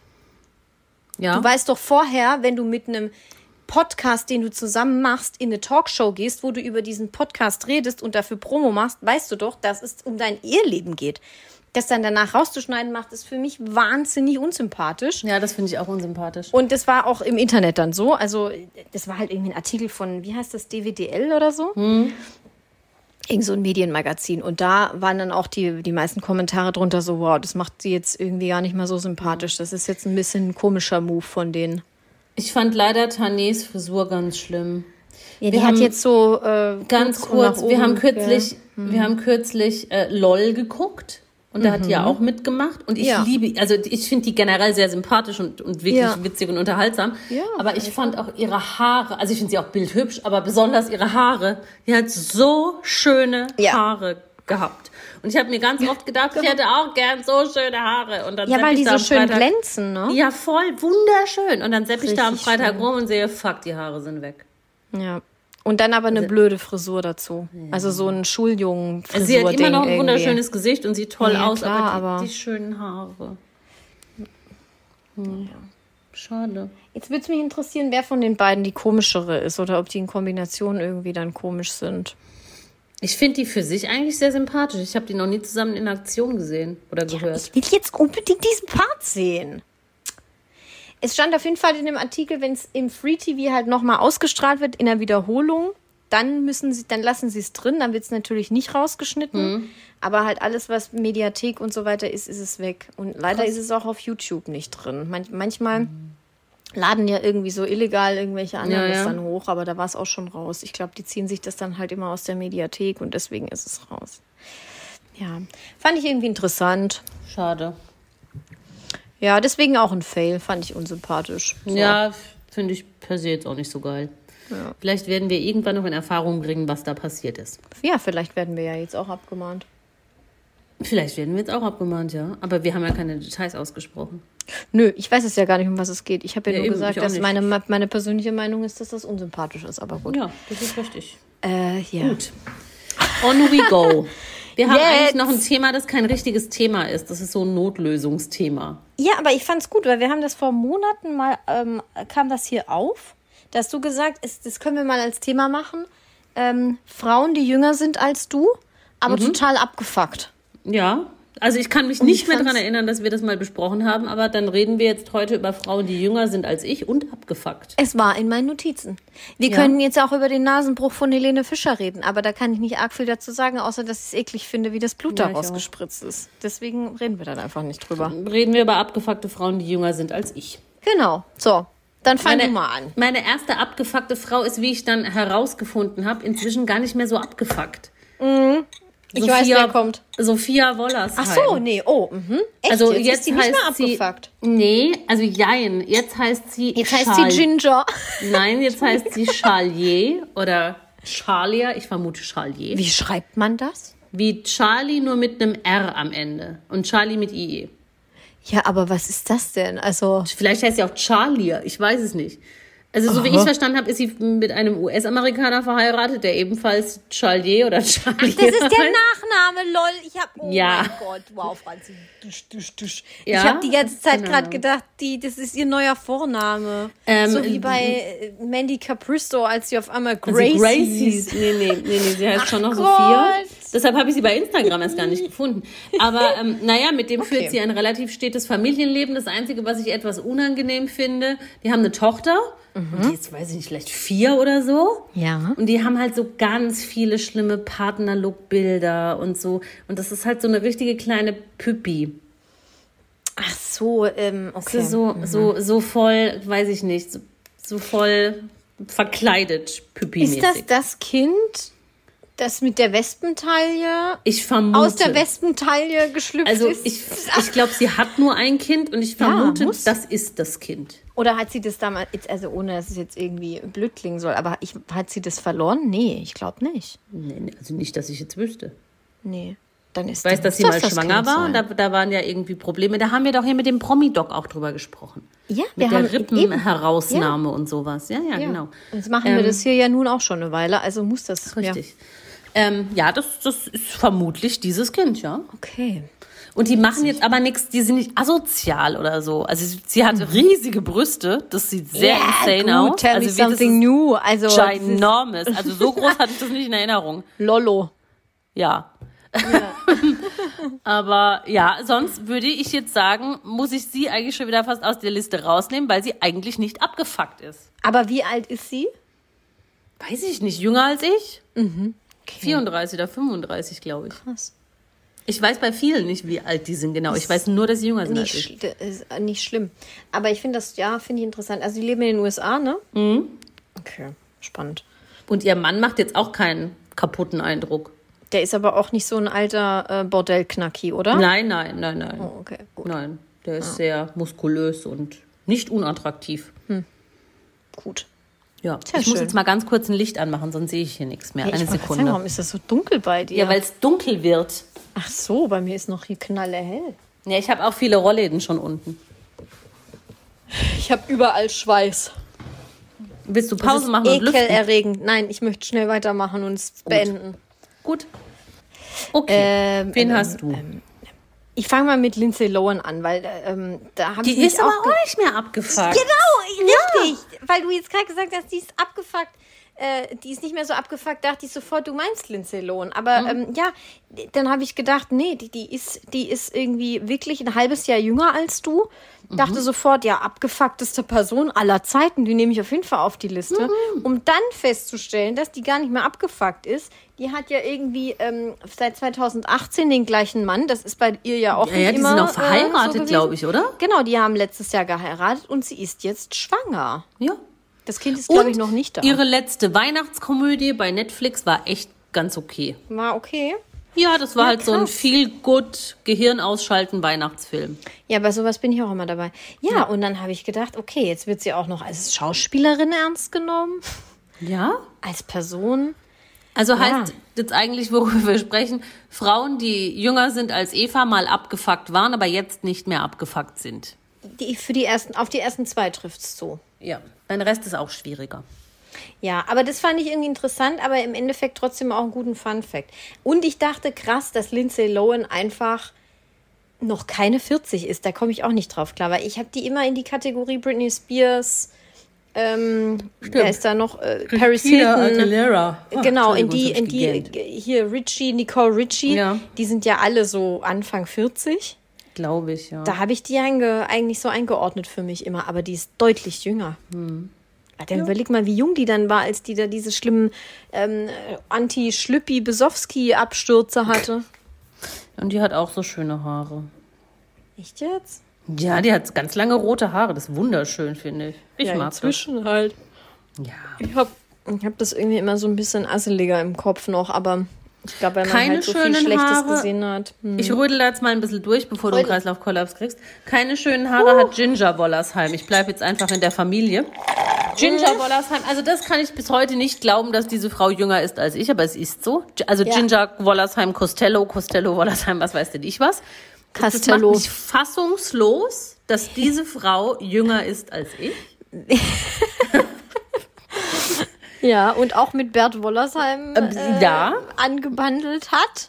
Ja. Du weißt doch vorher, wenn du mit einem Podcast, den du zusammen machst, in eine Talkshow gehst, wo du über diesen Podcast redest und dafür Promo machst, weißt du doch, dass es um dein Eheleben geht. Das dann danach rauszuschneiden macht, ist für mich wahnsinnig unsympathisch. Ja, das finde ich auch unsympathisch. Und das war auch im Internet dann so. Also, das war halt irgendwie ein Artikel von, wie heißt das, DWDL oder so? Irgend so ein Medienmagazin. Und da waren dann auch die, die meisten Kommentare drunter so, wow, das macht sie jetzt irgendwie gar nicht mal so sympathisch. Das ist jetzt ein bisschen ein komischer Move von denen. Ich fand leider Tanés Frisur ganz schlimm. Ja, die Wir hat haben jetzt so äh, Ganz kurz, wir haben kürzlich. Mhm. wir haben kürzlich äh, LOL geguckt. Und da hat die ja auch mitgemacht. Und ich Ja. liebe, also ich finde die generell sehr sympathisch und, und wirklich Ja. witzig und unterhaltsam. Ja, aber ich fand auch ihre Haare, also ich finde sie auch bildhübsch, aber besonders ihre Haare. Die hat so schöne. Haare gehabt. Und ich habe mir ganz oft gedacht, ich hätte auch gern so schöne Haare. Und dann Ja, weil die so schön Freitag- glänzen, ne? Ja, voll, wunderschön. Und dann sepp ich da am Freitag schön. rum und sehe, fuck, die Haare sind weg. Ja. Und dann aber eine blöde Frisur dazu. Also so ein schuljungen Also sie hat immer noch ein irgendwie. wunderschönes Gesicht und sieht toll Ja, aus, klar, aber, die, aber- die schönen Haare. Hm. Schade. Jetzt würde es mich interessieren, wer von den beiden die komischere ist oder ob die in Kombination irgendwie dann komisch sind. Ich finde die für sich eigentlich sehr sympathisch. Ich habe die noch nie zusammen in Aktion gesehen oder gehört. Ich will jetzt unbedingt diesen Part sehen. Es stand auf jeden Fall in dem Artikel, wenn es im Free TV halt nochmal ausgestrahlt wird in der Wiederholung, dann müssen sie, dann lassen sie es drin, dann wird es natürlich nicht rausgeschnitten. Aber halt alles, was Mediathek und so weiter ist, ist es weg. Und leider ist es auch auf YouTube nicht drin. Man, manchmal laden ja irgendwie so illegal irgendwelche anderen Ja, ja. dann hoch, aber da war es auch schon raus. Ich glaube, die ziehen sich das dann halt immer aus der Mediathek und deswegen ist es raus. Ja, fand ich irgendwie interessant. Schade. Ja, deswegen auch ein Fail, fand ich unsympathisch. So. Ja, finde ich per se jetzt auch nicht so geil. Vielleicht werden wir irgendwann noch in Erfahrung bringen, was da passiert ist. ja, vielleicht werden wir ja jetzt auch abgemahnt. Vielleicht werden wir jetzt auch abgemahnt, ja. Aber wir haben ja keine Details ausgesprochen. Nö, ich weiß es ja gar nicht, um was es geht. Ich habe ja, Ja, nur eben, gesagt, dass nicht. meine, meine persönliche Meinung ist, dass das unsympathisch ist, aber gut. Ja, das ist richtig. Äh, ja. Gut. On we go. [LAUGHS] Wir haben Jetzt. eigentlich noch ein Thema, das kein richtiges Thema ist. Das ist so ein Notlösungsthema. Ja, aber ich fand's gut, weil wir haben das vor Monaten mal, ähm, kam das hier auf. Da hast du gesagt, es, das können wir mal als Thema machen. Ähm, Frauen, die jünger sind als du, aber Mhm. total abgefuckt. Ja. Also ich kann mich nicht ich mehr daran erinnern, dass wir das mal besprochen haben, aber dann reden wir jetzt heute über Frauen, die jünger sind als ich und abgefuckt. Es war in meinen Notizen. Wir Ja. können jetzt auch über den Nasenbruch von Helene Fischer reden, aber da kann ich nicht arg viel dazu sagen, außer dass ich es eklig finde, wie das Blut Ja, da ich auch. rausgespritzt ist. Deswegen reden wir dann einfach nicht drüber. Reden wir über abgefuckte Frauen, die jünger sind als ich. Genau. So, dann fang Meine, mal an. meine erste abgefuckte Frau ist, wie ich dann herausgefunden habe, inzwischen gar nicht mehr so abgefuckt. Ich weiß, wer kommt. Sophia Wollersheim. Ach so, nee, oh, mhm. Echt, Also jetzt, jetzt, ist die nicht mehr heißt sie, abgefuckt. Nee, also jein. Jetzt heißt sie Jetzt heißt Chal- sie Ginger. Nein, jetzt heißt sie Charlier oder Charlia. Ich vermute Charlier. Wie schreibt man das? Wie Charlie, nur mit einem R am Ende. Und Charlie mit IE. Ja, aber was ist das denn? Also, Vielleicht heißt sie auch Charlie. Ich weiß es nicht. Also, so wie ich es verstanden habe, ist sie mit einem US-Amerikaner verheiratet, der ebenfalls Charlier oder Charlie das ist der. Nachname, lol. Ich hab, oh Ja. mein Gott, wow, Franzi. Dusch, dusch, dusch. Ja? Ich habe die ganze Zeit Genau. gerade gedacht, die, das ist ihr neuer Vorname. Ähm, so wie bei äh, Mandy Capristo, als sie auf einmal Also Gracie. Nee, nee, nee, nee, sie heißt schon noch Ach Sophia. Deshalb habe ich sie bei Instagram erst gar nicht gefunden. Aber ähm, naja, mit dem Okay. führt sie ein relativ stetes Familienleben. Das Einzige, was ich etwas unangenehm finde, die haben eine Tochter. Und die ist, weiß ich nicht, vielleicht vier oder so. Ja. Und die haben halt so ganz viele schlimme Partnerlook-Bilder und so. Und das ist halt so eine richtige kleine Püppi. Ach so, ähm, okay. so, so, so voll, weiß ich nicht, so, so voll verkleidet Püppi-mäßig. Ist das das Kind, das mit der Wespentaille ich vermute. aus der Wespentaille geschlüpft Also ist? ich, ich glaube, sie hat nur ein Kind und ich Ja, vermute, muss. das ist das Kind. Oder hat sie das damals, also ohne dass es jetzt irgendwie blöd klingen soll, aber ich, hat sie das verloren? Nee, ich glaube nicht. Nee, also nicht, dass ich jetzt wüsste. Nee. Dann ist Ich weiß, dass sie muss mal das schwanger Kind war sein. und da, da waren ja irgendwie Probleme. Da haben wir doch hier mit dem Promi-Doc auch drüber gesprochen. Ja, Mit wir der Rippenherausnahme und sowas. Ja, ja, Ja. genau. Jetzt machen wir Ähm, das hier ja nun auch schon eine Weile, also muss das. Richtig. Ja, ähm, ja das, das ist vermutlich dieses Kind, ja. Ja. Okay. Und die machen jetzt aber nichts, die sind nicht asozial oder so. Also sie, sie hat riesige Brüste, das sieht sehr insane gut, aus. Tell also me something new. Also ginormous. Also so groß [LAUGHS] hatte ich das nicht in Erinnerung. Lollo. Ja. [LAUGHS] aber ja, sonst würde ich jetzt sagen, muss ich sie eigentlich schon wieder fast aus der Liste rausnehmen, weil sie eigentlich nicht abgefuckt ist. Aber wie alt ist sie? Weiß ich nicht, jünger als ich? Okay. 34 oder 35, glaube ich. Krass. Ich weiß bei vielen nicht, wie alt die sind genau. Ich weiß nur, dass sie jünger sind als Nicht, ich. schl- ist äh, nicht schlimm. Aber ich finde das, ja, finde ich interessant. Also, die leben in den USA, ne? Mhm. Okay, spannend. Und ihr Mann macht jetzt auch keinen kaputten Eindruck. Der ist aber auch nicht so ein alter äh, Bordellknacki, oder? Nein, nein, nein, nein. Oh, okay, gut. Nein, der ist sehr muskulös und nicht unattraktiv. gut. Ja, Sehr ich muss schön. jetzt mal ganz kurz ein Licht anmachen, sonst sehe ich hier nichts mehr. Hey, Eine Sekunde. Sagen, warum ist das so dunkel bei dir? ja, weil es dunkel wird. Ach so, bei mir ist noch hier knallehell. Ja, ich habe auch viele Rollläden schon unten. Ich habe überall Schweiß. Willst du Pause machen und lüften? ekelerregend. Nein, ich möchte schnell weitermachen und es beenden. Gut. Okay. Ähm, Wen ähm, hast du? Ich fange mal mit Lindsay Lohan an, weil ähm, da habe ich die ist aber auch auch nicht mehr abgefuckt. Genau, richtig. Weil du jetzt gerade gesagt hast, die ist abgefuckt. Äh, die ist nicht mehr so abgefuckt, dachte ich sofort, du meinst Lindsay Lohan. Aber ähm, ja, dann habe ich gedacht, nee, die, die, ist, die ist irgendwie wirklich ein halbes Jahr jünger als du. Dachte sofort, ja, abgefuckteste Person aller Zeiten, die nehme ich auf jeden Fall auf die Liste. Um dann festzustellen, dass die gar nicht mehr abgefuckt ist. Die hat ja irgendwie ähm, seit 2018 den gleichen Mann. Das ist bei ihr ja auch Ja, nicht ja, die immer sind auch äh, so verheiratet, gewesen. glaube ich, oder? Genau, die haben letztes Jahr geheiratet und sie ist jetzt schwanger. Ja. Das Kind ist, glaube ich, noch nicht da. Ihre letzte Weihnachtskomödie bei Netflix war echt ganz okay. War okay. Ja, das war Ja, halt so ein krass. viel gut Gehirn ausschalten Weihnachtsfilm. Ja, bei sowas bin ich auch immer dabei. Ja, und dann habe ich gedacht, okay, jetzt wird sie auch noch als Schauspielerin ernst genommen, Ja? als Person. Also Ja. heißt jetzt eigentlich, worüber wir sprechen, Frauen, die jünger sind als Eva, mal abgefuckt waren, aber jetzt nicht mehr abgefuckt sind. Die, für die ersten, auf die ersten zwei trifft's zu. Ja. Dein Rest ist auch schwieriger. Ja, aber das fand ich irgendwie interessant, aber im Endeffekt trotzdem auch einen guten Fun-Fact. Und ich dachte krass, dass Lindsay Lohan einfach noch keine 40 ist. Da komme ich auch nicht drauf klar, weil ich habe die immer in die Kategorie Britney Spears, ähm, wer ist da noch? Äh, Paris Hilton. Aguilera. Ach, Genau, in die, in die, hier Richie, Nicole Richie, Ja. die sind ja alle so Anfang 40. Glaube ich, ja. Da habe ich die eigentlich so eingeordnet für mich immer, aber die ist deutlich jünger. Hm. Ja, dann überleg mal, wie jung die dann war, als die da diese schlimmen ähm, Anti-Schlüppi-Besowski-Abstürze hatte. Und die hat auch so schöne Haare. Echt jetzt? Ja, die hat ganz lange rote Haare. Das ist wunderschön, finde ich. Ich ja, mag inzwischen halt. das. Ja. Ich habe ich hab das irgendwie immer so ein bisschen asseliger im Kopf noch, aber ich glaube, weil man Keine halt so viel Schlechtes Haare. gesehen hat. Hm. Ich rödel da jetzt mal ein bisschen durch, bevor du einen Rödel. Kreislaufkollaps kriegst. Keine schönen Haare hat Ginger Wollersheim. Ich bleibe jetzt einfach in der Familie. Ginger Wollersheim, also das kann ich bis heute nicht glauben, dass diese Frau jünger ist als ich, aber es ist so. Also Ja. Ginger Wollersheim, Costello, Costello Wollersheim, was weiß denn ich was. Das macht Castello. mich fassungslos, dass diese Frau jünger ist als ich. [LAUGHS] Ja, und auch mit Bert Wollersheim Ähm, äh, ja. angebandelt hat.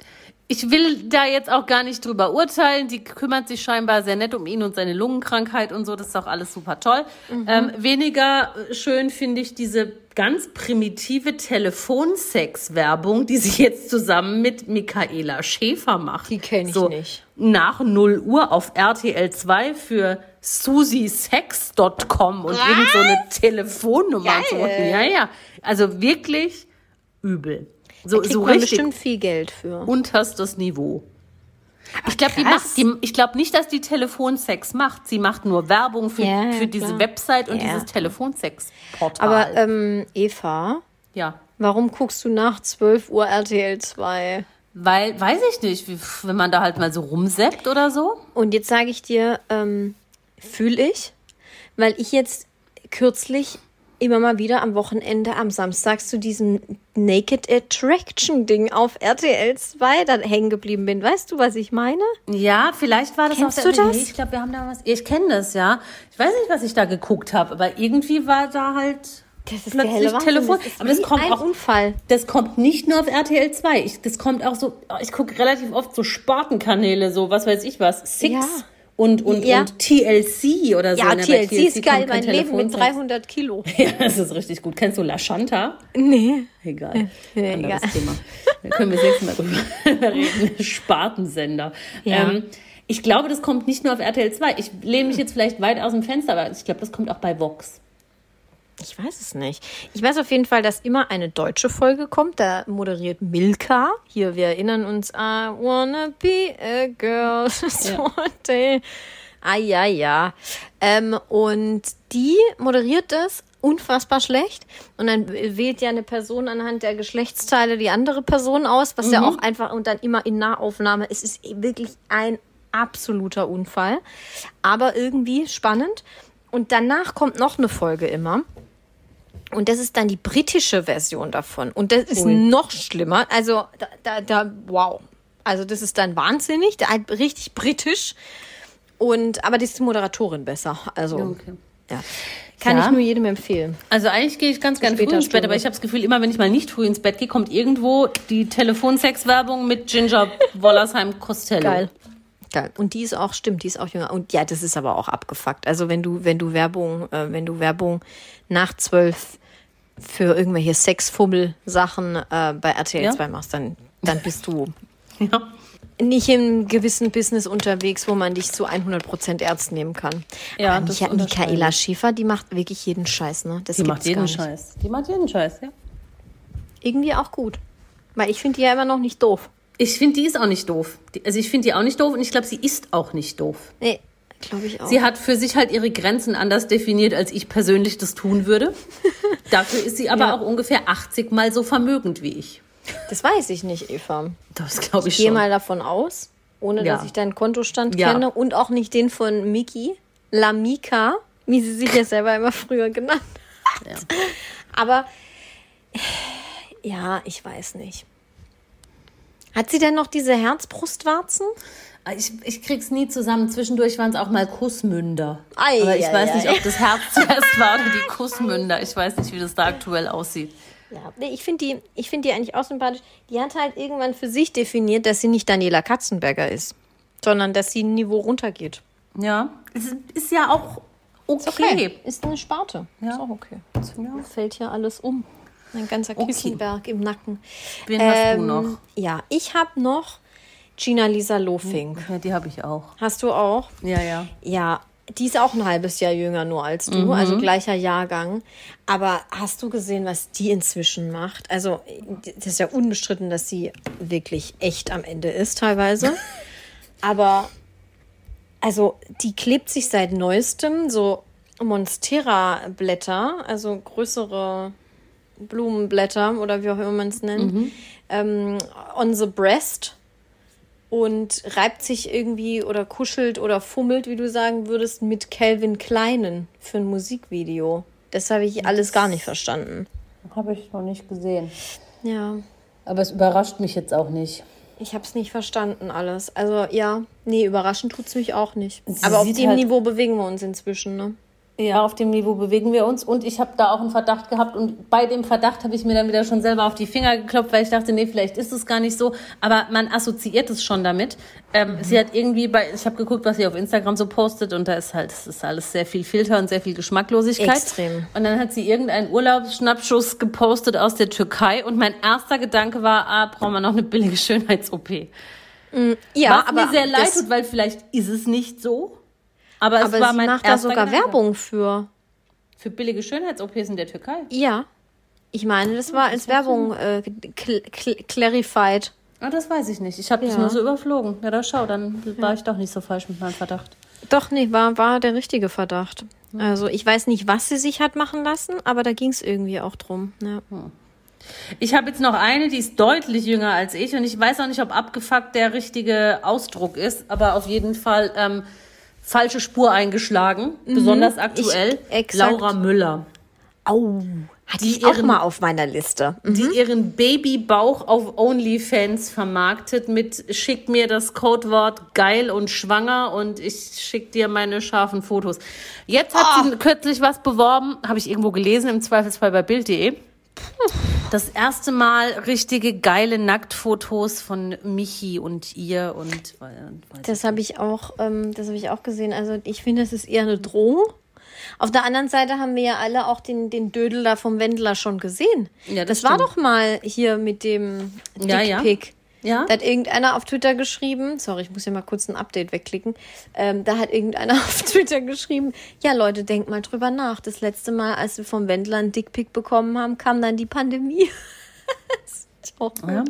Ich will da jetzt auch gar nicht drüber urteilen. Die kümmert sich scheinbar sehr nett um ihn und seine Lungenkrankheit und so. Das ist auch alles super toll. Ähm, weniger schön finde ich diese ganz primitive Telefonsex-Werbung, die sie jetzt zusammen mit Michaela Schäfer macht. Die kenn ich so nicht. Nach 0 Uhr auf RTL 2 für susisex.com und irgend so eine Telefonnummer. So. Ja, ja. Also wirklich übel. So, Kriegt so man richtig bestimmt viel Geld für. unterstes Niveau. Ich glaube, die macht, die, ich glaube nicht, dass die Telefonsex macht. Sie macht nur Werbung für, Ja, für diese klar. Website und Ja. dieses Telefonsex-Portal. Aber ähm, Eva, ja, warum guckst du nach 12 Uhr RTL 2? weil, weiß ich nicht, wie, wenn man da halt mal so rumseppt oder so. Und jetzt sage ich dir, ähm, fühle ich, weil ich jetzt kürzlich immer mal wieder am Wochenende am Samstag zu diesem Naked Attraction Ding auf RTL 2 dann hängen geblieben bin. Weißt du, was ich meine? Ja, vielleicht war das Kennst auch der, du das? Nee, ich glaube, wir haben da was. Ich kenne das, ja. Ich weiß nicht, was ich da geguckt habe, aber irgendwie war da halt Das ist plötzlich der. Telefon. Das aber das kommt auch, Unfall. das kommt nicht nur auf RTL 2. Ich, das kommt auch so, ich gucke relativ oft so Spartenkanäle, so was weiß ich was, Six Ja. Und, und, Ja. und TLC oder so. Ja, Ne, bei TLC ist geil. Mein Leben mit Telefonsex. 300 Kilo. [LAUGHS] Ja, das ist richtig gut. Kennst du La Shanta? Nee. Egal. Ja, Anderes egal. Thema. Da können wir nächste Mal drüber [LAUGHS] reden. Spartensender. Ja. Ähm, ich glaube, das kommt nicht nur auf RTL 2. Ich lehne mich jetzt vielleicht weit aus dem Fenster, aber ich glaube, das kommt auch bei Vox. Ich weiß es nicht. Ich weiß auf jeden Fall, dass immer eine deutsche Folge kommt. Da moderiert Milka. Hier, wir erinnern uns, I wanna be a girl. So day. Ah, ja, ja. Ähm, und die moderiert das unfassbar schlecht. Und dann wählt ja eine Person anhand der Geschlechtsteile die andere Person aus, was ja auch einfach und dann immer in Nahaufnahme. Es ist wirklich ein absoluter Unfall. Aber irgendwie spannend. Und danach kommt noch eine Folge immer. Und das ist dann die britische Version davon. Und das ist Ui. noch schlimmer. Also, da, da, da, wow. Also, das ist dann wahnsinnig, da, halt richtig britisch. Und, aber die ist die Moderatorin besser. Also, Okay. ja. Kann Ja. ich nur jedem empfehlen. Also eigentlich gehe ich ganz gerne früh später ins Bett, Stunde. aber ich habe das Gefühl, immer wenn ich mal nicht früh ins Bett gehe, kommt irgendwo die Telefonsex-Werbung mit Ginger Wollersheim Costello. Geil. Geil. Und die ist auch, stimmt, die ist auch jünger. Und ja, das ist aber auch abgefuckt. Also wenn du, wenn du Werbung, äh, wenn du Werbung nach zwölf für irgendwelche Sexfummel-Sachen äh, bei RTL Ja. 2 machst, dann, dann bist du [LAUGHS] Ja. nicht im gewissen Business unterwegs, wo man dich zu 100% ernst nehmen kann. Ja, Aber Micha Michaela ich. Schäfer, die macht wirklich jeden Scheiß, ne? Das Die macht jeden. Scheiß. Die macht jeden Scheiß, ja. Irgendwie auch gut. Weil ich finde die ja immer noch nicht doof. Ich finde, die ist auch nicht doof. Die, also ich finde die auch nicht doof und ich glaube, sie ist auch nicht doof. Nee, glaube ich auch. Sie hat für sich halt ihre Grenzen anders definiert, als ich persönlich das tun würde. [LAUGHS] Dafür ist sie aber Ja. auch ungefähr 80 mal so vermögend wie ich. das weiß ich nicht, Eva. Das glaube ich Ich gehe schon. mal davon aus, ohne Ja. dass ich deinen Kontostand Ja. kenne und auch nicht den von Miki, Lamika, wie sie sich ja selber immer früher genannt hat. Aber ja, ich weiß nicht. Hat sie denn noch diese Herzbrustwarzen? Ich, ich krieg's nie zusammen. Zwischendurch waren es auch mal Kussmünder. Ei, Aber ich ei, weiß ei. nicht, ob das Herz [LAUGHS] zuerst war oder die Kussmünder. Ich weiß nicht, wie das da aktuell aussieht. Ja, ich finde die, ich find die eigentlich auch sympathisch. Die hat halt irgendwann für sich definiert, dass sie nicht Daniela Katzenberger ist, sondern dass sie ein Niveau runtergeht. Ja, es ist- ist ja auch okay. Ist eine Sparte. Ja. Ist auch okay. Fällt hier alles um. Ein ganzer Okay. Kissenberg im Nacken. Wen hast du Ähm, noch? Ja, ich habe noch Gina Lisa Lofink. Ja, die habe ich auch. Hast du auch? Ja, ja. Ja, die ist auch ein halbes Jahr jünger nur als du, Mhm. also gleicher Jahrgang. Aber hast du gesehen, was die inzwischen macht? Also, das ist ja unbestritten, dass sie wirklich echt am Ende ist, teilweise. [LAUGHS] Aber, also, die klebt sich seit neuestem so Monstera-Blätter, also größere Blumenblätter oder wie auch immer man es nennt, ähm, on the breast und reibt sich irgendwie oder kuschelt oder fummelt, wie du sagen würdest, mit Calvin Kleinen für ein Musikvideo. Das habe ich alles gar nicht verstanden. Habe ich noch nicht gesehen. Ja, Aber es überrascht mich jetzt auch nicht. ich habe es nicht verstanden alles. Also ja, nee, überraschend tut's mich auch nicht. Sie Aber auf dem halt- Niveau bewegen wir uns inzwischen, ne? Ja, auf dem Niveau bewegen wir uns. Und ich habe da auch einen Verdacht gehabt. Und bei dem Verdacht habe ich mir dann wieder schon selber auf die Finger geklopft, weil ich dachte, nee, vielleicht ist es gar nicht so. Aber man assoziiert es schon damit. Ähm, Sie hat irgendwie bei, ich habe geguckt, was sie auf Instagram so postet. Und da ist halt, es ist alles sehr viel Filter und sehr viel Geschmacklosigkeit. Extrem. Und dann hat sie irgendeinen Urlaubsschnappschuss gepostet aus der Türkei. Und mein erster Gedanke war, ah, brauchen wir noch eine billige Schönheits-OP. Ja, was aber mir sehr leid tut, weil vielleicht ist es nicht so. Aber es aber war sie mein macht da sogar Gedanke. Werbung für. Für billige Schönheits-OPs in der Türkei. Ja. Ich meine, das war als Werbung äh, cl cl clarified. Ah, das weiß ich nicht. Ich habe das Ja. nur so überflogen. Ja, da schau, dann war ich doch nicht so falsch mit meinem Verdacht. Doch, nee, war, war der richtige Verdacht. Also ich weiß nicht, was sie sich hat machen lassen, aber da ging es irgendwie auch drum. Ja. Ich habe jetzt noch eine, die ist deutlich jünger als ich und ich weiß auch nicht, ob abgefuckt der richtige Ausdruck ist, aber auf jeden Fall ähm, falsche Spur eingeschlagen, besonders aktuell. exakt. Laura Müller. Au. Hatte die ich auch ihren- mal auf meiner Liste. Mhm. die ihren Babybauch auf OnlyFans vermarktet mit schick mir das Codewort geil und schwanger und ich schick dir meine scharfen Fotos. Jetzt hat sie kürzlich was beworben, habe ich irgendwo gelesen, im Zweifelsfall bei Bild.de. Das erste Mal richtige geile Nacktfotos von Michi und ihr und äh, Das habe ich auch, ähm, das habe ich auch gesehen. Also ich finde, das ist eher eine Drohung. Auf der anderen Seite haben wir ja alle auch den, den Dödel da vom Wendler schon gesehen. Ja, das das war doch mal hier mit dem Ja, ja. Ja. Da hat irgendeiner auf Twitter geschrieben, sorry, ich muss ja mal kurz ein Update wegklicken. Ähm, da hat irgendeiner [LAUGHS] auf Twitter geschrieben, ja Leute, denkt mal drüber nach. Das letzte Mal, als wir vom Wendler einen Dickpick bekommen haben, kam dann die Pandemie. [LAUGHS] das ist auch gut. Ja.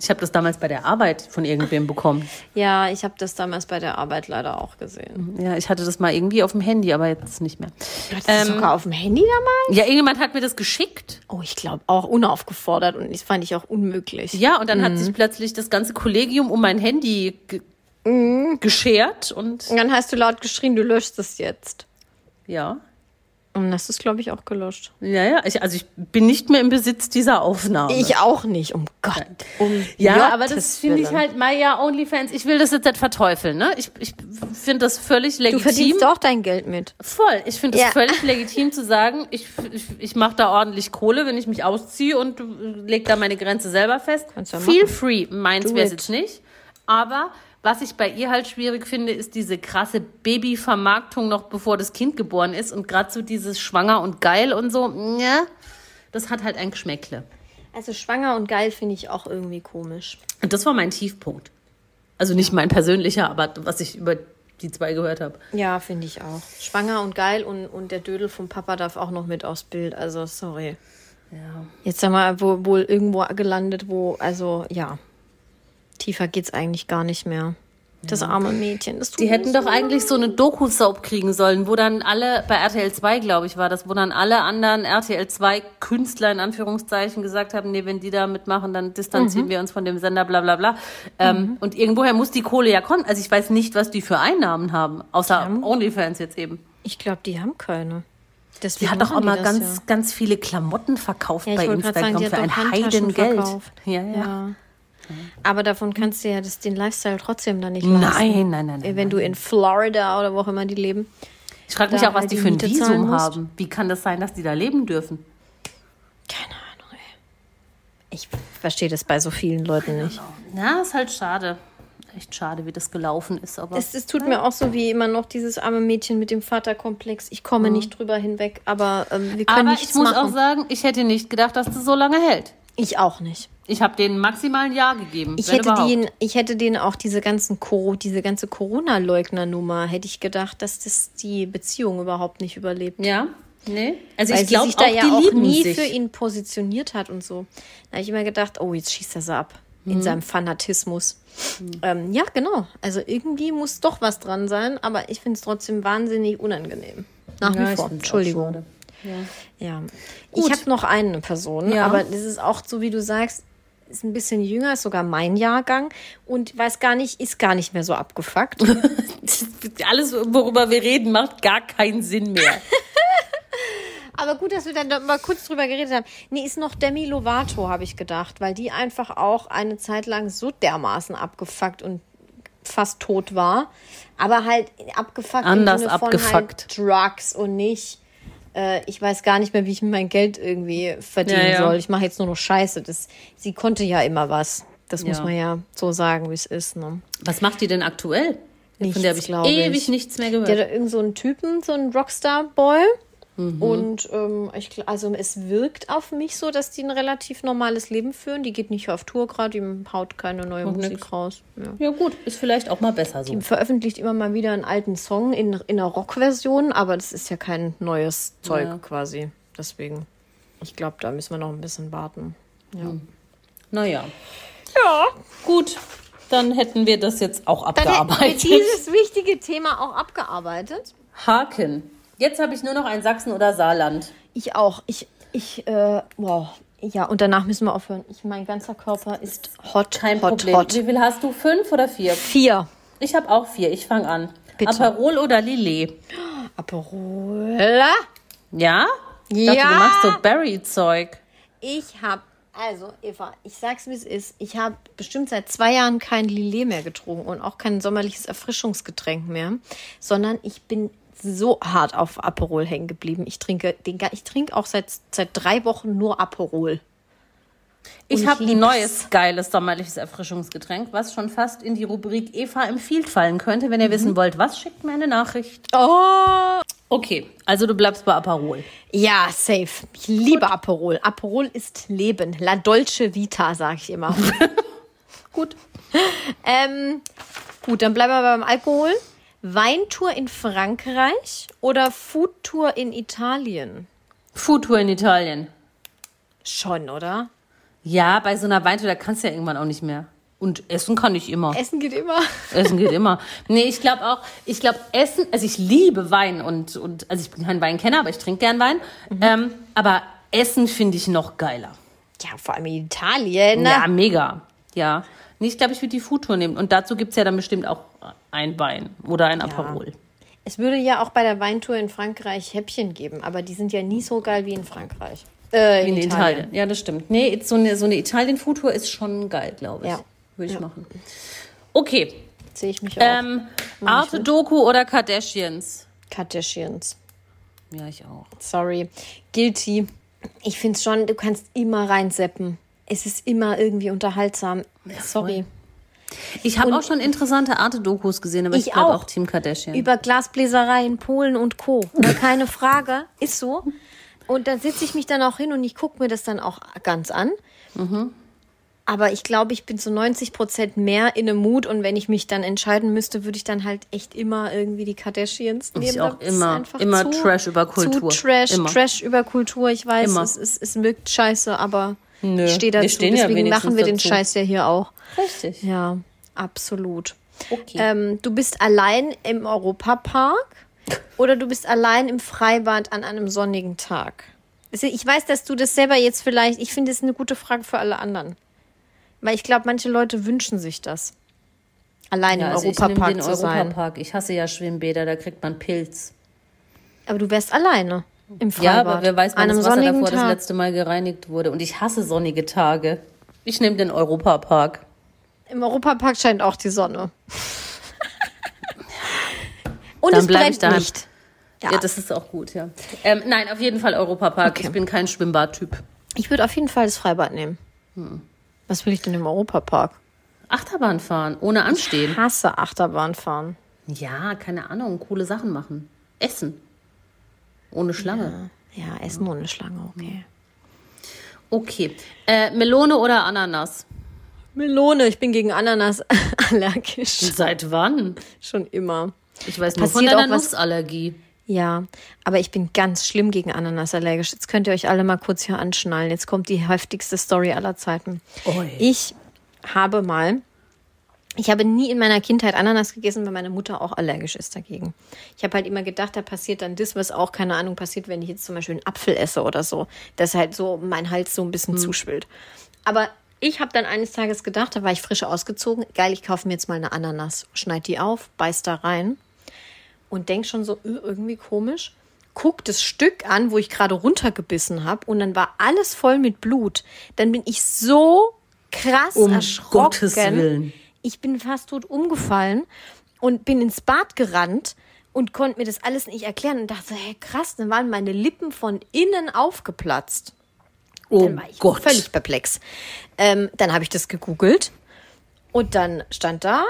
Ich habe das damals bei der Arbeit von irgendwem bekommen. Ja, ich habe das damals bei der Arbeit leider auch gesehen. Ja, ich hatte das mal irgendwie auf dem Handy, aber jetzt nicht mehr. Hattest du das sogar auf dem Handy damals? Ja, irgendjemand hat mir das geschickt. Oh, ich glaube auch unaufgefordert und das fand ich auch unmöglich. Ja, und dann Mhm. hat sich plötzlich das ganze Kollegium um mein Handy ge Mhm. geschert und Und dann hast du laut geschrien, du löschst es jetzt. ja. Und du es, glaube ich, auch gelöscht. Ja, ja, ich, also ich bin nicht mehr im Besitz dieser Aufnahme. Ich auch nicht, um Gott. Um ja, aber Gottes das finde ich halt, Maya OnlyFans, ich will das jetzt nicht verteufeln, ne? Ich, ich finde das völlig Du legitim. verdienst auch dein Geld mit. Voll. Ich finde es Ja. völlig legitim zu sagen, ich, ich, ich mache da ordentlich Kohle, wenn ich mich ausziehe und äh, leg da meine Grenze selber fest. Feel machen. free. Meins wäre es jetzt nicht. Aber was ich bei ihr halt schwierig finde, ist diese krasse Babyvermarktung noch bevor das Kind geboren ist und gerade so dieses schwanger und geil und so. Ja, das hat halt ein Geschmäckle. Also schwanger und geil finde ich auch irgendwie komisch. Und das war mein Tiefpunkt. Also nicht mein persönlicher, aber was ich über die zwei gehört habe. Ja, finde ich auch. Schwanger und geil und, und der Dödel vom Papa darf auch noch mit aufs Bild. Also, sorry. Ja. Jetzt haben wir wohl, wohl irgendwo gelandet, wo, also, ja. Tiefer geht's eigentlich gar nicht mehr. Das arme Mädchen. Das Die hätten doch eigentlich so eine Doku-Soap kriegen sollen, wo dann alle, bei RTL 2, glaube ich, war das, wo dann alle anderen RTL 2 Künstler in Anführungszeichen gesagt haben, nee, wenn die da mitmachen, dann distanzieren wir uns von dem Sender, bla bla bla. Ähm, und irgendwoher muss die Kohle ja kommen. Also ich weiß nicht, was die für Einnahmen haben, außer OnlyFans jetzt eben. Ich glaube, die haben keine. Deswegen Die hat doch auch mal ganz, ja. ganz viele Klamotten verkauft Ja, bei sagen, Instagram hat für ein Heidengeld. verkauft. Ja, ja. Ja. Aber davon kannst du ja das, den Lifestyle trotzdem dann nicht Nein, leisten. nein, nein, nein, Wenn du in Florida oder wo auch immer die leben. Ich frage mich auch, was halt die die für ein Visum musst. haben. Wie kann das sein, dass die da leben dürfen? Keine Ahnung, ey. Ich verstehe das bei so vielen Leuten nicht. Ja, ist halt schade. Echt schade, wie das gelaufen ist. Aber Es, es tut mir auch so wie immer noch dieses arme Mädchen mit dem Vaterkomplex. Ich komme nicht drüber hinweg, aber ähm, wir können Aber nichts ich muss machen. auch sagen, ich hätte nicht gedacht, dass das so lange hält. ich auch nicht. Ich habe denen maximal ein Jahr gegeben. Ich hätte, überhaupt. den, ich hätte denen auch diese ganzen diese ganze Corona-Leugner-Nummer, hätte ich gedacht, dass das die Beziehung überhaupt nicht überlebt. Ja? Nee? Also Weil ich glaube da ja auch nie sich. für ihn positioniert hat und so. Da habe ich immer gedacht, oh, jetzt schießt er sie ab. Mhm. In seinem Fanatismus. Ähm, ja, genau. Also irgendwie muss doch was dran sein, aber ich finde es trotzdem wahnsinnig unangenehm. Nach Ja, wie vor. Entschuldigung. Ja. Ja. Ich habe noch eine Person, Ja. aber das ist auch so, wie du sagst, ist ein bisschen jünger, ist sogar mein Jahrgang und weiß gar nicht, ist gar nicht mehr so abgefuckt. [LAUGHS] [LAUGHS] Alles, worüber wir reden, macht gar keinen Sinn mehr. [LAUGHS] Aber gut, dass wir dann da mal kurz drüber geredet haben. Nee, ist noch Demi Lovato, habe ich gedacht, weil die einfach auch eine Zeit lang so dermaßen abgefuckt und fast tot war. Aber halt abgefuckt Anders von abgefuckt. halt Drugs und nicht, äh, ich weiß gar nicht mehr, wie ich mein Geld irgendwie verdienen Ja, ja. soll. Ich mache jetzt nur noch Scheiße. Das, sie konnte ja immer was. Das muss Ja. man ja so sagen, wie es ist. Ne? Was macht die denn aktuell? Nichts, Von der habe ich ewig nichts mehr gehört. Die hatte irgend so einen Typen, so einen Rockstar-Boy. Mhm. Und ähm, ich, also es wirkt auf mich so, dass die ein relativ normales Leben führen. Die geht nicht auf Tour gerade, die haut keine neue Musik nix. raus. Ja. ja gut, ist vielleicht auch mal besser so. Die veröffentlicht immer mal wieder einen alten Song in, in einer Rockversion, aber das ist ja kein neues Zeug Ja. quasi. Deswegen, ich glaube, da müssen wir noch ein bisschen warten. Ja. Naja. Ja. Gut, dann hätten wir das jetzt auch Dann hätten wir abgearbeitet. dieses wichtige Thema auch abgearbeitet. Haken. Jetzt habe ich nur noch ein Sachsen oder Saarland. Ich auch. Ich, ich, äh, wow. Ja, und danach müssen wir aufhören. Ich, mein ganzer Körper ist hot, Kein hot, Problem. hot. Wie viel hast du? Fünf oder vier? Vier. Ich habe auch vier. Ich fange an. Bitte. Aperol oder Lillet? Aperol. Ja? Ich dachte, Ja. du machst so Berry-Zeug. Ich habe, also Eva, ich sag's wie es ist. Ich habe bestimmt seit zwei Jahren kein Lillet mehr getrunken und auch kein sommerliches Erfrischungsgetränk mehr, sondern ich bin so hart auf Aperol hängen geblieben. Ich trinke, den, ich trinke auch seit, seit drei Wochen nur Aperol. Ich habe ein neues, geiles sommerliches Erfrischungsgetränk, was schon fast in die Rubrik Eva empfiehlt fallen könnte. Wenn ihr wissen wollt, was, schickt mir eine Nachricht. Oh! Okay, also du bleibst bei Aperol. Ja, safe. Ich liebe Aperol. Aperol ist Leben. La Dolce Vita, sag ich immer. [LAUGHS] Gut. ähm, gut, dann bleiben wir beim Alkohol. Weintour in Frankreich oder Foodtour in Italien? Foodtour in Italien. Schon, oder? Ja, bei so einer Weintour, da kannst du ja irgendwann auch nicht mehr. Und essen kann ich immer. Essen geht immer. [LAUGHS] Essen geht immer. Nee, ich glaube auch, ich glaube Essen, also ich liebe Wein und, und also ich bin kein Weinkenner, aber ich trinke gern Wein. Ähm, aber Essen finde ich noch geiler. Ja, vor allem in Italien. Ja, mega. Ja. Nee, ich glaube, ich würde die Foodtour nehmen. Und dazu gibt's ja dann bestimmt auch ein Wein oder ein Aperol. Es würde ja auch bei der Weintour in Frankreich Häppchen geben, aber die sind ja nie so geil wie in Frankreich. Äh, In Italien. Ja, das stimmt. Nee, so eine, so eine Italien-Foodtour ist schon geil, glaube ich. Ja. Würde ich machen. Okay. Sehe ich mich auch. Ähm, Arte Doku oder Kardashians? Kardashians. Ja, ich auch. Sorry. Guilty. Ich finde schon, du kannst immer reinseppen. Es ist immer irgendwie unterhaltsam. Sorry. Ich habe auch schon interessante Arte-Dokus gesehen, aber ich, Ich glaube auch. auch Team Kardashian. Über Glasbläserei in Polen und Co. Na, keine Frage. Ist so. Und da sitze ich mich dann auch hin und ich gucke mir das dann auch ganz an. Aber ich glaube, ich bin zu 90 Prozent mehr in einem Mut und wenn ich mich dann entscheiden müsste, würde ich dann halt echt immer irgendwie die Kardashians nehmen. Ich auch Das ist immer. einfach Immer Trash über Kultur. Zu Trash, Immer. Trash über Kultur. Ich weiß, Immer. es, ist, es wirkt scheiße, aber Nö, ich stehe dazu. stehen ja Deswegen wenigstens machen wir den dazu. Scheiß ja hier auch. Richtig. Ja, absolut. Okay. Ähm, du bist allein im Europapark [LAUGHS] oder du bist allein im Freibad an einem sonnigen Tag? Also Ich weiß, dass du das selber jetzt vielleicht, ich finde es eine gute Frage für alle anderen. Weil ich glaube, manche Leute wünschen sich das. Allein ja, im also ich Europapark den zu sein. Europapark. Ich hasse ja Schwimmbäder, da kriegt man Pilz. Aber du wärst alleine im Freibad. Ja, aber wer weiß, wann das Wasser davor das Tag. letzte Mal gereinigt wurde. Und ich hasse sonnige Tage. Ich nehme den Europapark. Im Europapark scheint auch die Sonne. [LAUGHS] Und Dann es bleib ich daheim. nicht. Ja. das ist auch gut, ja. Ähm, nein, auf jeden Fall Europapark. Okay. Ich bin kein Schwimmbadtyp. Ich würde auf jeden Fall das Freibad nehmen. Hm. Was will ich denn im Europapark? Achterbahn fahren, ohne anstehen. Hasse Achterbahn fahren. Ja, keine Ahnung, coole Sachen machen. Essen. Ohne Schlange. Ja, Essen ohne Schlange, okay. Okay. Äh, Melone oder Ananas? Melone, ich bin gegen Ananas [LAUGHS] allergisch. Seit wann? Schon immer. Ich weiß nur von Passiert deiner auch was- Nussallergie. Ja, aber ich bin ganz schlimm gegen Ananas allergisch. Jetzt könnt ihr euch alle mal kurz hier anschnallen. Jetzt kommt die heftigste Story aller Zeiten. Oi. Ich habe mal, ich habe nie in meiner Kindheit Ananas gegessen, weil meine Mutter auch allergisch ist dagegen. Ich habe halt immer gedacht, da passiert dann das, was auch, keine Ahnung, passiert, wenn ich jetzt zum Beispiel einen Apfel esse oder so. Dass halt so mein Hals so ein bisschen zuschwillt. Aber ich habe dann eines Tages gedacht, da war ich frisch ausgezogen, geil, ich kaufe mir jetzt mal eine Ananas, schneid die auf, beiß da rein und denk schon so, "Äh, irgendwie komisch. Guck das Stück an, wo ich gerade runtergebissen habe und dann war alles voll mit Blut. Dann bin ich so krass Um erschrocken. Gottes Willen. Ich bin fast tot umgefallen und bin ins Bad gerannt und konnte mir das alles nicht erklären und dachte, hey krass, dann waren meine Lippen von innen aufgeplatzt. Oh Dann war ich Gott. völlig perplex. Ähm, dann habe ich das gegoogelt und dann stand da,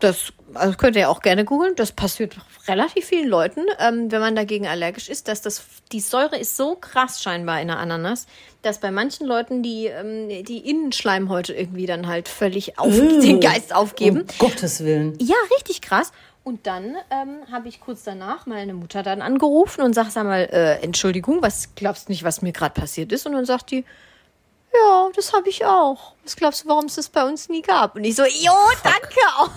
das also könnt ihr auch gerne googeln, das passiert relativ vielen Leuten, ähm, wenn man dagegen allergisch ist, dass das, die Säure ist so krass scheinbar in der Ananas, dass bei manchen Leuten die, ähm, die Innenschleimhäute irgendwie dann halt völlig auf, den Geist aufgeben. Um Gottes Willen. Ja, richtig krass. Und dann ähm, habe ich kurz danach meine Mutter dann angerufen und sag, sag mal, äh, Entschuldigung, was glaubst du nicht, was mir gerade passiert ist? Und dann sagt die, ja, das habe ich auch. Was glaubst du, warum es das bei uns nie gab? Und ich so, jo, danke auch.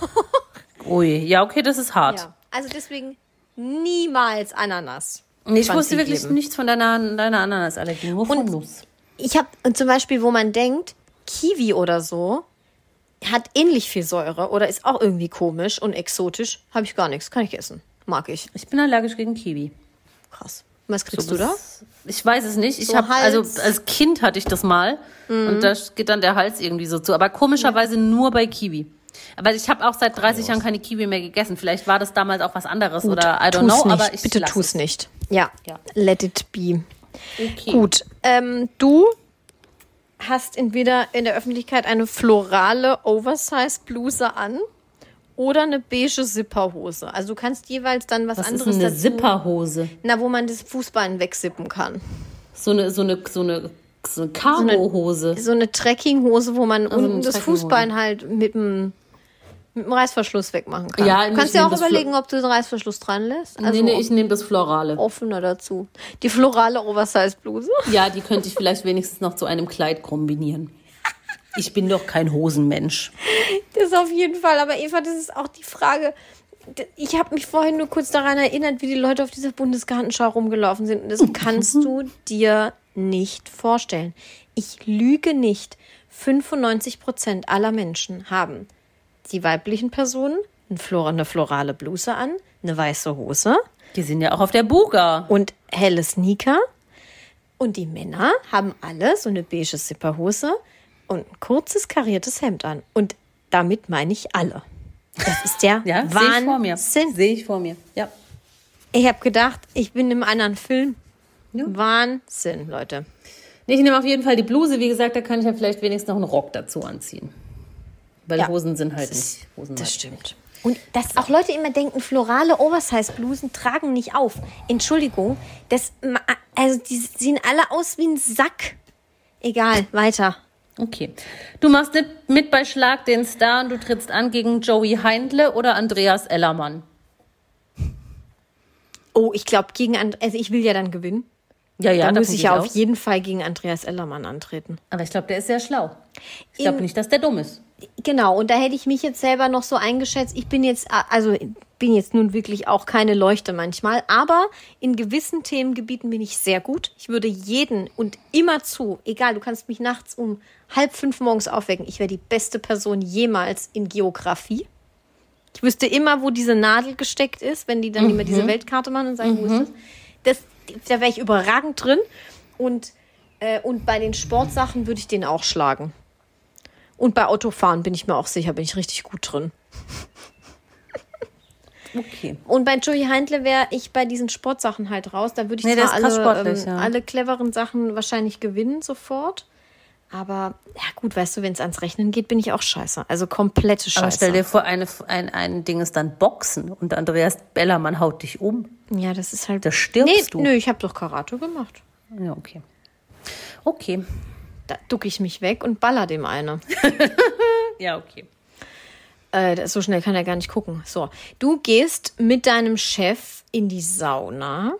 Ui, ja, okay, das ist hart. Ja, also deswegen niemals Ananas. Nee, ich 20 wusste wirklich geben. nichts von deiner, deiner Ananasallergie, nur von Nuss. Ich habe und zum Beispiel, wo man denkt, Kiwi oder so hat ähnlich viel Säure oder ist auch irgendwie komisch und exotisch, habe ich gar nichts. Kann ich essen. Mag ich. Ich bin allergisch gegen Kiwi. Krass. Was kriegst So du da? Ich weiß es nicht. Ich So habe Hals. also als Kind hatte ich das mal und da geht dann der Hals irgendwie so zu, aber komischerweise nur bei Kiwi. Aber ich habe auch seit 30 Jahren keine Kiwi mehr gegessen. Vielleicht war das damals auch was anderes oder I don't tu's know, nicht. aber ich Bitte tu's es. nicht. Ja. Ja. Let it be. Okay. Gut. Ähm, du hast entweder in der Öffentlichkeit eine florale Oversize-Bluse an oder eine beige Zipperhose. Also du kannst jeweils dann was, Was ist anderes denn eine dazu. Zipperhose? Na, wo man das Fußbein wegsippen kann. So eine so eine so eine so eine Cargo-Hose. So eine Trekkinghose, wo man Also eine unten das. Fußbein halt mit dem, mit dem Reißverschluss wegmachen kann. Ja, du kannst dir auch überlegen, ob du den Reißverschluss dran lässt. Also nee, nee, ich nehme das Florale. offener dazu. Die florale Oversize-Bluse. Ja, die könnte ich vielleicht wenigstens noch zu einem Kleid kombinieren. Ich bin doch kein Hosenmensch. Das auf jeden Fall. Aber Eva, das ist auch die Frage. Ich habe mich vorhin nur kurz daran erinnert, wie die Leute auf dieser Bundesgartenschau rumgelaufen sind. Und das kannst du dir nicht vorstellen. Ich lüge nicht. 95 Prozent aller Menschen haben die weiblichen Personen eine, Flora, eine florale Bluse an, eine weiße Hose Die sind ja auch auf der Buga. und helle Sneaker. Und die Männer haben alle so eine beige Zipperhose und ein kurzes kariertes Hemd an. Und damit meine ich alle. Das ist der [LAUGHS] Ja, sehe ich vor mir. Wahnsinn. Sehe ich vor mir. Ja. Ich habe gedacht, ich bin im anderen Film. Ja. Wahnsinn, Leute. Ich nehme auf jeden Fall die Bluse. Wie gesagt, da kann ich ja vielleicht wenigstens noch einen Rock dazu anziehen. Weil Ja. Hosen sind halt Das nicht. Hosen Das halt stimmt. Und dass auch Leute immer denken, florale Oversize-Blusen tragen nicht auf. Entschuldigung, das, also die sehen alle aus wie ein Sack. Egal, weiter. Okay. Du machst nicht mit bei Schlag den Star und du trittst an gegen Joey Heindle oder Andreas Ellermann. Oh, ich glaube, gegen, And also ich will ja dann gewinnen. Ja, ja, da muss ich ja auf jeden Fall gegen Andreas Ellermann antreten. Aber ich glaube, der ist sehr schlau. Ich glaube nicht, dass der dumm ist. Genau, und da hätte ich mich jetzt selber noch so eingeschätzt. Ich bin jetzt, also bin jetzt nun wirklich auch keine Leuchte manchmal, aber in gewissen Themengebieten bin ich sehr gut. Ich würde jeden und immer zu, egal, du kannst mich nachts um halb fünf morgens aufwecken, ich wäre die beste Person jemals in Geografie. Ich wüsste immer, wo diese Nadel gesteckt ist, wenn die dann immer diese Weltkarte machen und sagen, wo ist das? das da wäre ich überragend drin. Und, äh, und bei den Sportsachen würde ich den auch schlagen. Und bei Autofahren bin ich mir auch sicher, bin ich richtig gut drin. [LAUGHS] Okay. Und bei Joey Heindle wäre ich bei diesen Sportsachen halt raus. Da würde ich Nee, zwar alle, ähm, ja. alle cleveren Sachen wahrscheinlich gewinnen sofort. Aber ja gut, weißt du, wenn es ans Rechnen geht, bin ich auch scheiße. Also komplette Scheiße. Aber stell dir vor, eine, ein, ein Ding ist dann Boxen und Andreas Bellermann haut dich um. ja, das ist halt. Da stirbst nee, du. Nö, ich habe doch Karate gemacht. Ja, okay. Okay. Da ducke ich mich weg und baller dem eine. [LAUGHS] Ja, okay. Äh, so schnell kann er gar nicht gucken. So, du gehst mit deinem Chef in die Sauna.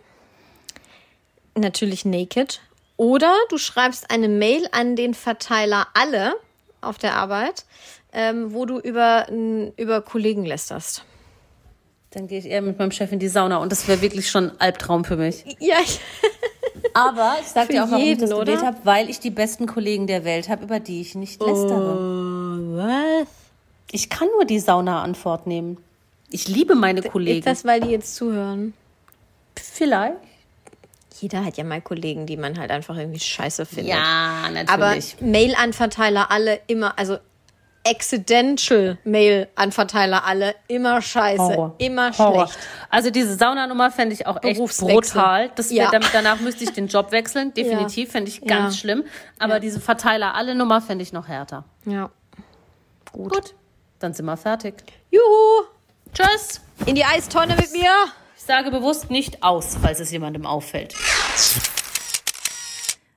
Natürlich naked. Oder du schreibst eine Mail an den Verteiler alle auf der Arbeit, ähm, wo du über, über Kollegen lästerst. Dann gehe ich eher mit meinem Chef in die Sauna und das wäre wirklich schon ein Albtraum für mich. Ja, ich, [LAUGHS] Aber ich sag dir auch, warum jeden, ich das gewählt habe, weil ich die besten Kollegen der Welt habe, über die ich nicht lästere. was? Ich kann nur die Sauna-Antwort nehmen. Ich liebe meine Kollegen. Ist das, weil die jetzt zuhören? Vielleicht? Jeder hat ja mal Kollegen, die man halt einfach irgendwie scheiße findet. Ja, natürlich. Aber Mail an Verteiler alle immer, also accidental Mail an Verteiler alle immer scheiße, Horror. immer Horror. schlecht. Also diese Saunanummer fände ich auch echt Berufswechsel. brutal. Das wär, Ja. damit, danach müsste ich den Job wechseln. [LAUGHS] Definitiv, fände ich ganz Ja. schlimm. Aber diese Verteiler alle Nummer fände ich noch härter. Ja. Gut. Dann sind wir fertig. Juhu! Tschüss. In die Eistonne mit mir! Ich sage bewusst nicht aus, falls es jemandem auffällt.